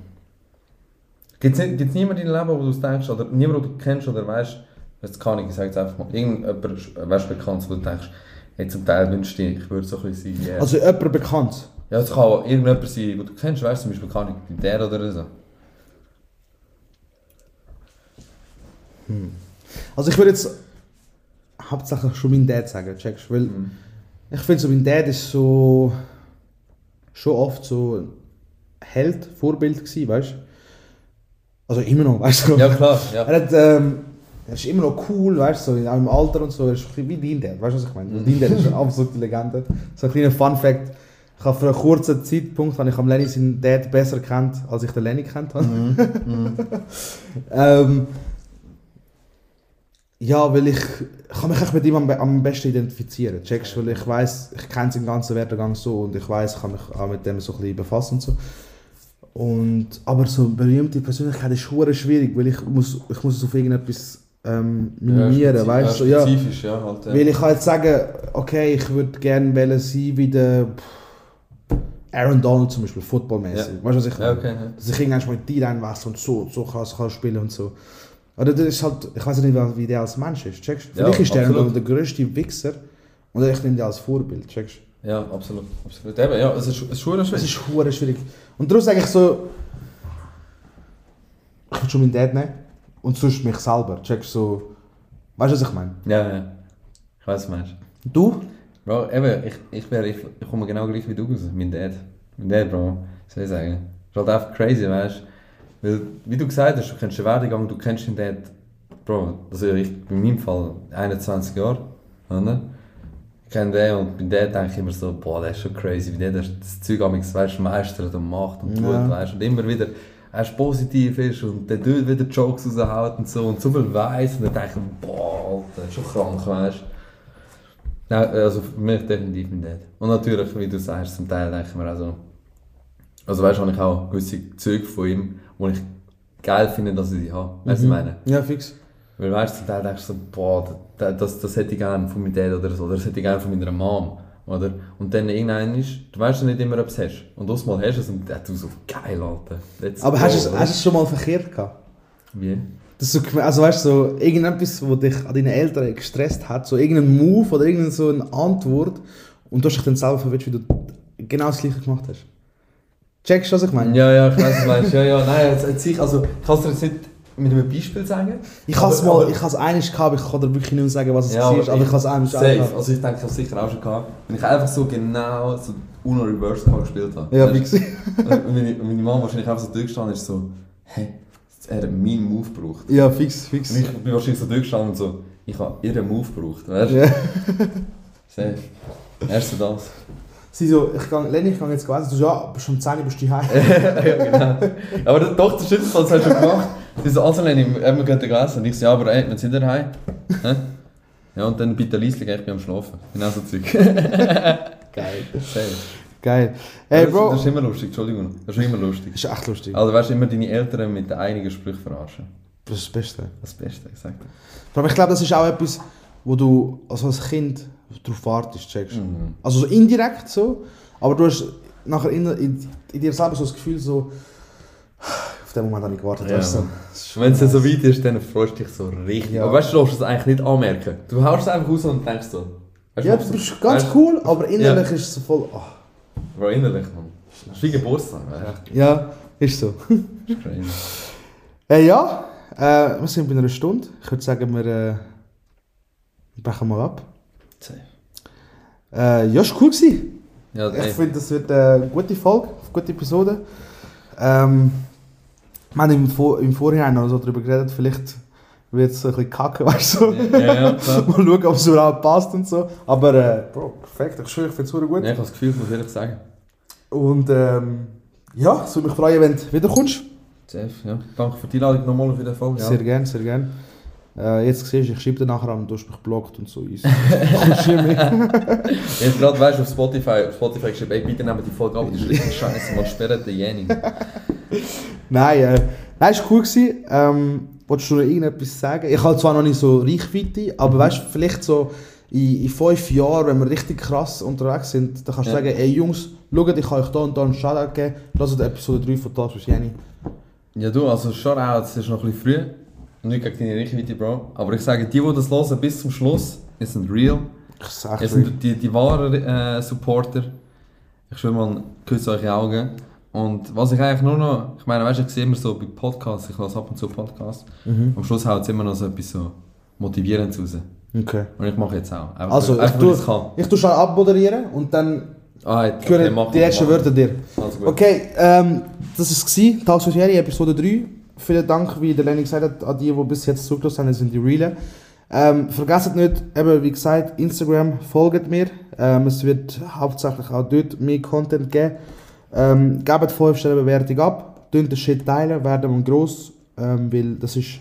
Gibt es niemanden in deinem Leben, wo du denkst, oder niemanden, den du kennst oder weißt, jetzt kann ich, ich sage jetzt einfach mal, irgendjemand weißt, bekannt, wo du denkst, hey, zum Teil wünschst du dir, ich würde so ein bisschen sein er. Also, jemand bekannt. Ja, es kann auch irgendjemand sein, den du kennst, weißt du, zum Beispiel kann ich der oder so. Also, ich würde jetzt hauptsächlich schon meinen Dad sagen, checkst du? Weil Mhm. ich finde, so mein Dad ist so. schon oft so Held, Vorbild gewesen, weißt du? Also, immer noch, weißt du? Ja, klar, ja. Er, hat, ähm, er ist immer noch cool, weißt du, so, auch im Alter und so. Er ist wie dein Dad, weißt du, was ich meine? Mhm. Dein Dad ist eine absolute Legende. So ein kleiner Fun-Fact. Ich habe für einen kurzen Zeitpunkt, wenn ich am Lenny seinen Dad besser kennt, als ich den Lenny kennt habe. Mhm. ähm, ja, weil ich, ich kann mich echt mit ihm am, am besten identifizieren. Checkst, weil ich weiß, ich kenne seinen ganzen Werdegang so und ich weiß, ich kann mich auch mit dem so ein bisschen befassen und so. Und, aber so berühmte Persönlichkeit ist hure schwierig, weil ich muss, ich muss es auf irgendetwas ähm, minimieren, spezi- weißt du? ja, Ja, Spezifisch, ja, halt. Ja. weil ich kann jetzt sagen, okay, ich würde gerne sein wie der Aaron Donald zum Beispiel, footballmäßig. Ja. Weißt du, was ich ja, okay. Ja. Dass ich irgendwann mal die reinwechsel und so, so kann, kann spielen und so. Oder das ist halt, ich weiß nicht, wie- der als Mensch ist, checkst? Für Ja, dich ist der der grösste Wichser und ich nehme den als Vorbild, checkst ja, absolut. absolut. Eben, ja, es ist, es ist schwierig. ist hure schwierig. Und darum sage ich so, ich würde schon meinen Dad nehmen und sonst mich selber, checkst? So, weißt du, was ich meine? Ja, ja. Ich weiß, was du meinst. Du? Bro, eben, ich, ich, wär, ich, ich komme genau gleich wie du raus, mein Dad. Mein Dad, Bro, soll ich sagen? Ist halt einfach crazy, weißt du? Weil, wie du gesagt hast, du kennst den Werdegang, du kennst deinen Dad, Bro, also ich, in meinem Fall 21 Jahre, oder? Ich kenne den und bei Dad denke ich immer so, boah, der ist schon crazy, wie der das, Zeug amigs, weißt du, meistert und macht und tut, Ja. weißt und immer wieder erst positiv ist und dann tut wieder Jokes raushaut und so und so viel weiss und dann denke ich, boah, Alter, schon krank, weißt du. Also für mich definitiv Dad. Und natürlich, wie du sagst, zum Teil denke ich mir auch so, also weißt du, habe ich auch gewisse Züge von ihm, wo ich geil finde, dass ich die habe. Weißt du, ich meine? Ja, fix. Weil weißt du, Teil denkst du so, boah, das, das, das hätte ich gerne von meinem Dad oder so, oder das hätte ich gerne von meiner Mom. Oder? Und dann irgendein ist, du weißt ja nicht immer, ob du es hast. Und das mal hast du es und dann du so, geil, Alter. Let's Aber go, hast du es- oder? hast du es schon mal verkehrt gehabt? Wie? Das so, also weißt du, so irgendetwas, was dich an deinen Eltern gestresst hat, so irgendein Move oder irgendeine so eine Antwort und du hast dich dann selber verwirrt, wie du genau das gleiche gemacht hast. Checkst du, was ich meine? Ja, ja, ich weiß, was meinst. Ja, ja, nein, jetzt, jetzt ich, also, ich kann es dir jetzt nicht mit einem Beispiel sagen. Ich habe es Aber- mal, aber- ich habe es einig gehabt, aber ich kann dir wirklich nicht mehr sagen, was es Ja, war, aber ich habe es einmal Safe. Also ich denke, ich habe es sicher auch schon gehabt. Wenn ich einfach so genau so Uno Reverse Card gespielt habe. Ja, wie gesehen. Und meine, meine Mama wahrscheinlich einfach so durchgestanden ist so, hey, er hat meinen Move gebraucht. Ja, fix, fix. Und ich bin wahrscheinlich so durchgestanden und so, ich habe ihren Move gebraucht, weißt du? Ja. Safe. Erst das. Sie so, ich gang, Lenny, ich gehe jetzt gewesen. Du so, ja, bist um 10 Uhr bist du heim. ja, genau. Aber der Tochter Schüttelfalls hat schon gemacht. Sie so, also Lenny, wir gehen essen. Und ich so, ja, aber ey, wenn sind wir daheim? Ja, und dann bitte leise, ich bin am Schlafen. Genau so Zeug. Geil. Safe. Geil. Hey, das, Bro. Das ist immer lustig, Entschuldigung. Das ist immer lustig. ist echt lustig. Also weißt du, immer deine Eltern mit einigen Sprüchen verarschen. Das ist das Beste. Das Beste, gesagt. Aber ich glaube, das ist auch etwas, wo du also als Kind darauf wartest, checkst. Mhm. Also so indirekt so, aber du hast nachher in, in, in dir selber so das Gefühl so, auf den Moment habe ich gewartet. Ja. Weißt du? Wenn es dann so weit ist, dann freust du dich so richtig. Ja. Aber weißt du, du darfst es eigentlich nicht anmerken. Du haust es einfach raus und denkst so. Weißt Ja, du bist ganz weißt- cool, aber innerlich ist es so voll. Oh. Bro, innerlich, man. Das ist wie Geburtstag, weißt Ja, ist so. ist crazy. Äh, ja, äh, wir sind bei einer Stunde. Ich würde sagen, wir, äh, wir brechen mal ab. Äh, ja, ist cool gewesen. Ja, Ich finde, das wird eine gute Folge, eine gute Episode. Ähm, wir haben im, Vor im Vorhinein noch so darüber geredet, vielleicht wird es ein bisschen kacke, weißt du? Ja, ja. Mal schauen, ob es überhaupt passt und so. Aber, äh, Bro, perfekt, ich schwöre, ich finde es super gut. Ja, ich habe das Gefühl, muss ich ehrlich sagen. Und, ähm, ja, es würde mich freuen, wenn du wiederkommst. Safe, ja. Danke für die Einladung nochmal auf jeden Fall. Sehr gerne, sehr gerne. Äh, jetzt siehst du, ich schreibe dir nachher an, du hast mich blockt und so. easy. Jetzt gerade weißt du auf Spotify, auf Spotify geschrieben, ey, bitte nehmt die Folge ab, die ist richtig scheiße, man sperrt den Jenny. Nein, äh, nein, es war cool. Gewesen. Ähm, wolltest du noch irgendetwas sagen? Ich habe zwar noch nicht so Reichweite, aber weißt du, vielleicht so in, in fünf Jahren, wenn wir richtig krass unterwegs sind, dann kannst du Ja. sagen, ey Jungs, schaut, ich kann euch da und da einen Shoutout geben. Lasst Episode 3 von Talks with Jenny. Ja du, also Shoutout, es ist noch ein bisschen früh. Nicht gegen deine Reichweite, Bro. Aber ich sage, die, die das hören bis zum Schluss, es sind real. Ich sag Es sind die, die wahren äh, Supporter. Ich schwöre mal, küsse eure Augen. Und was ich eigentlich nur noch, ich meine, weißt du, ich sehe immer so bei Podcasts, ich lasse ab und zu Podcasts, Mhm. am Schluss haut es immer noch so etwas so Motivierendes raus. Okay. Und ich mache jetzt auch. Einfach, Also, ich einfach weil tue, ich es kann. ich tue schon abmoderieren und dann Ah, jetzt, mach die letzten. Wörter dir. Also. Okay, ähm, das war es. With Jerry, Episode 3. Vielen Dank, wie der Lenny gesagt hat, an die, die bis jetzt zugelassen haben, sind die Realen. Ähm, vergesst nicht, eben wie gesagt, Instagram, folgt mir. Ähm, es wird hauptsächlich auch dort mehr Content geben. Ähm, gebt 5 Sterne Bewertung ab, tönt den Shit teilen, werden wir gross, ähm, weil das ist,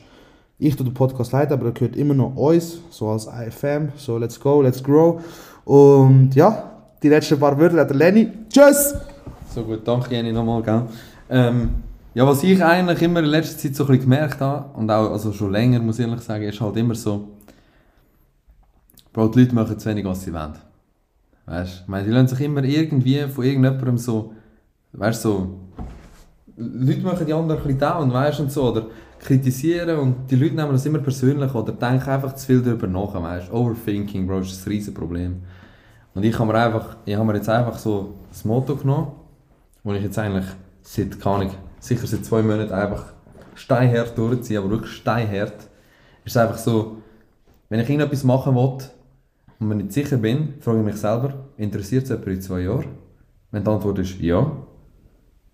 ich tue den Podcast leiten, aber er gehört immer noch uns, so als IFM, so let's go, let's grow. Und ja, die letzten paar Wörter hat der Lenny. Tschüss! So gut, danke Jenny nochmal, gell. Ähm, ja, was ich eigentlich immer in letzter Zeit so ein bisschen gemerkt habe, und auch also schon länger, muss ich ehrlich sagen, ist halt immer so, Bro, die Leute machen zu wenig, was sie wollen. Weißt du, ich meine, die lassen sich immer irgendwie von irgendjemandem so, weißt du, so, Leute machen die anderen ein bisschen down, weißt und so, oder kritisieren und die Leute nehmen das immer persönlich oder denken einfach zu viel darüber nach, weißt. Overthinking, Bro, ist ein riesen Problem. Und ich habe mir einfach, ich habe mir jetzt einfach so das Motto genommen, wo ich jetzt eigentlich seit, keine sicher seit zwei Monaten einfach steinhart durchziehe, aber wirklich steinhart, ist einfach so, wenn ich irgendetwas machen will und mir nicht sicher bin, frage ich mich selber, interessiert es jemand in zwei Jahren? Wenn die Antwort ist ja,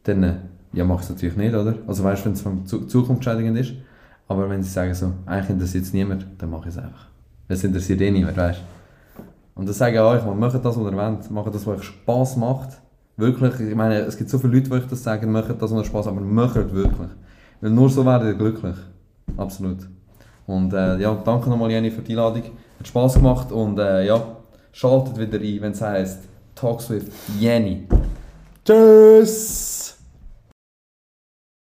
dann äh, ja, mache ich es natürlich nicht, oder? Also weißt du, wenn es von Zu zukunftsschädigend ist. Aber wenn sie sagen so, eigentlich interessiert es niemand, dann mache ich es einfach. Es interessiert eh niemand, weißt du? Und dann sage ich euch, macht das, was ihr wollt, macht das, was euch Spass macht. Wirklich, ich meine, es gibt so viele Leute, die euch das sagen, macht das, euch Spass aber macht wirklich. Weil nur so werdet ihr glücklich. Absolut. Und äh, ja, danke nochmal Jenny für die Einladung. Hat Spass gemacht und äh, ja, schaltet wieder ein, wenn es heisst Talks with Jenny. Tschüss!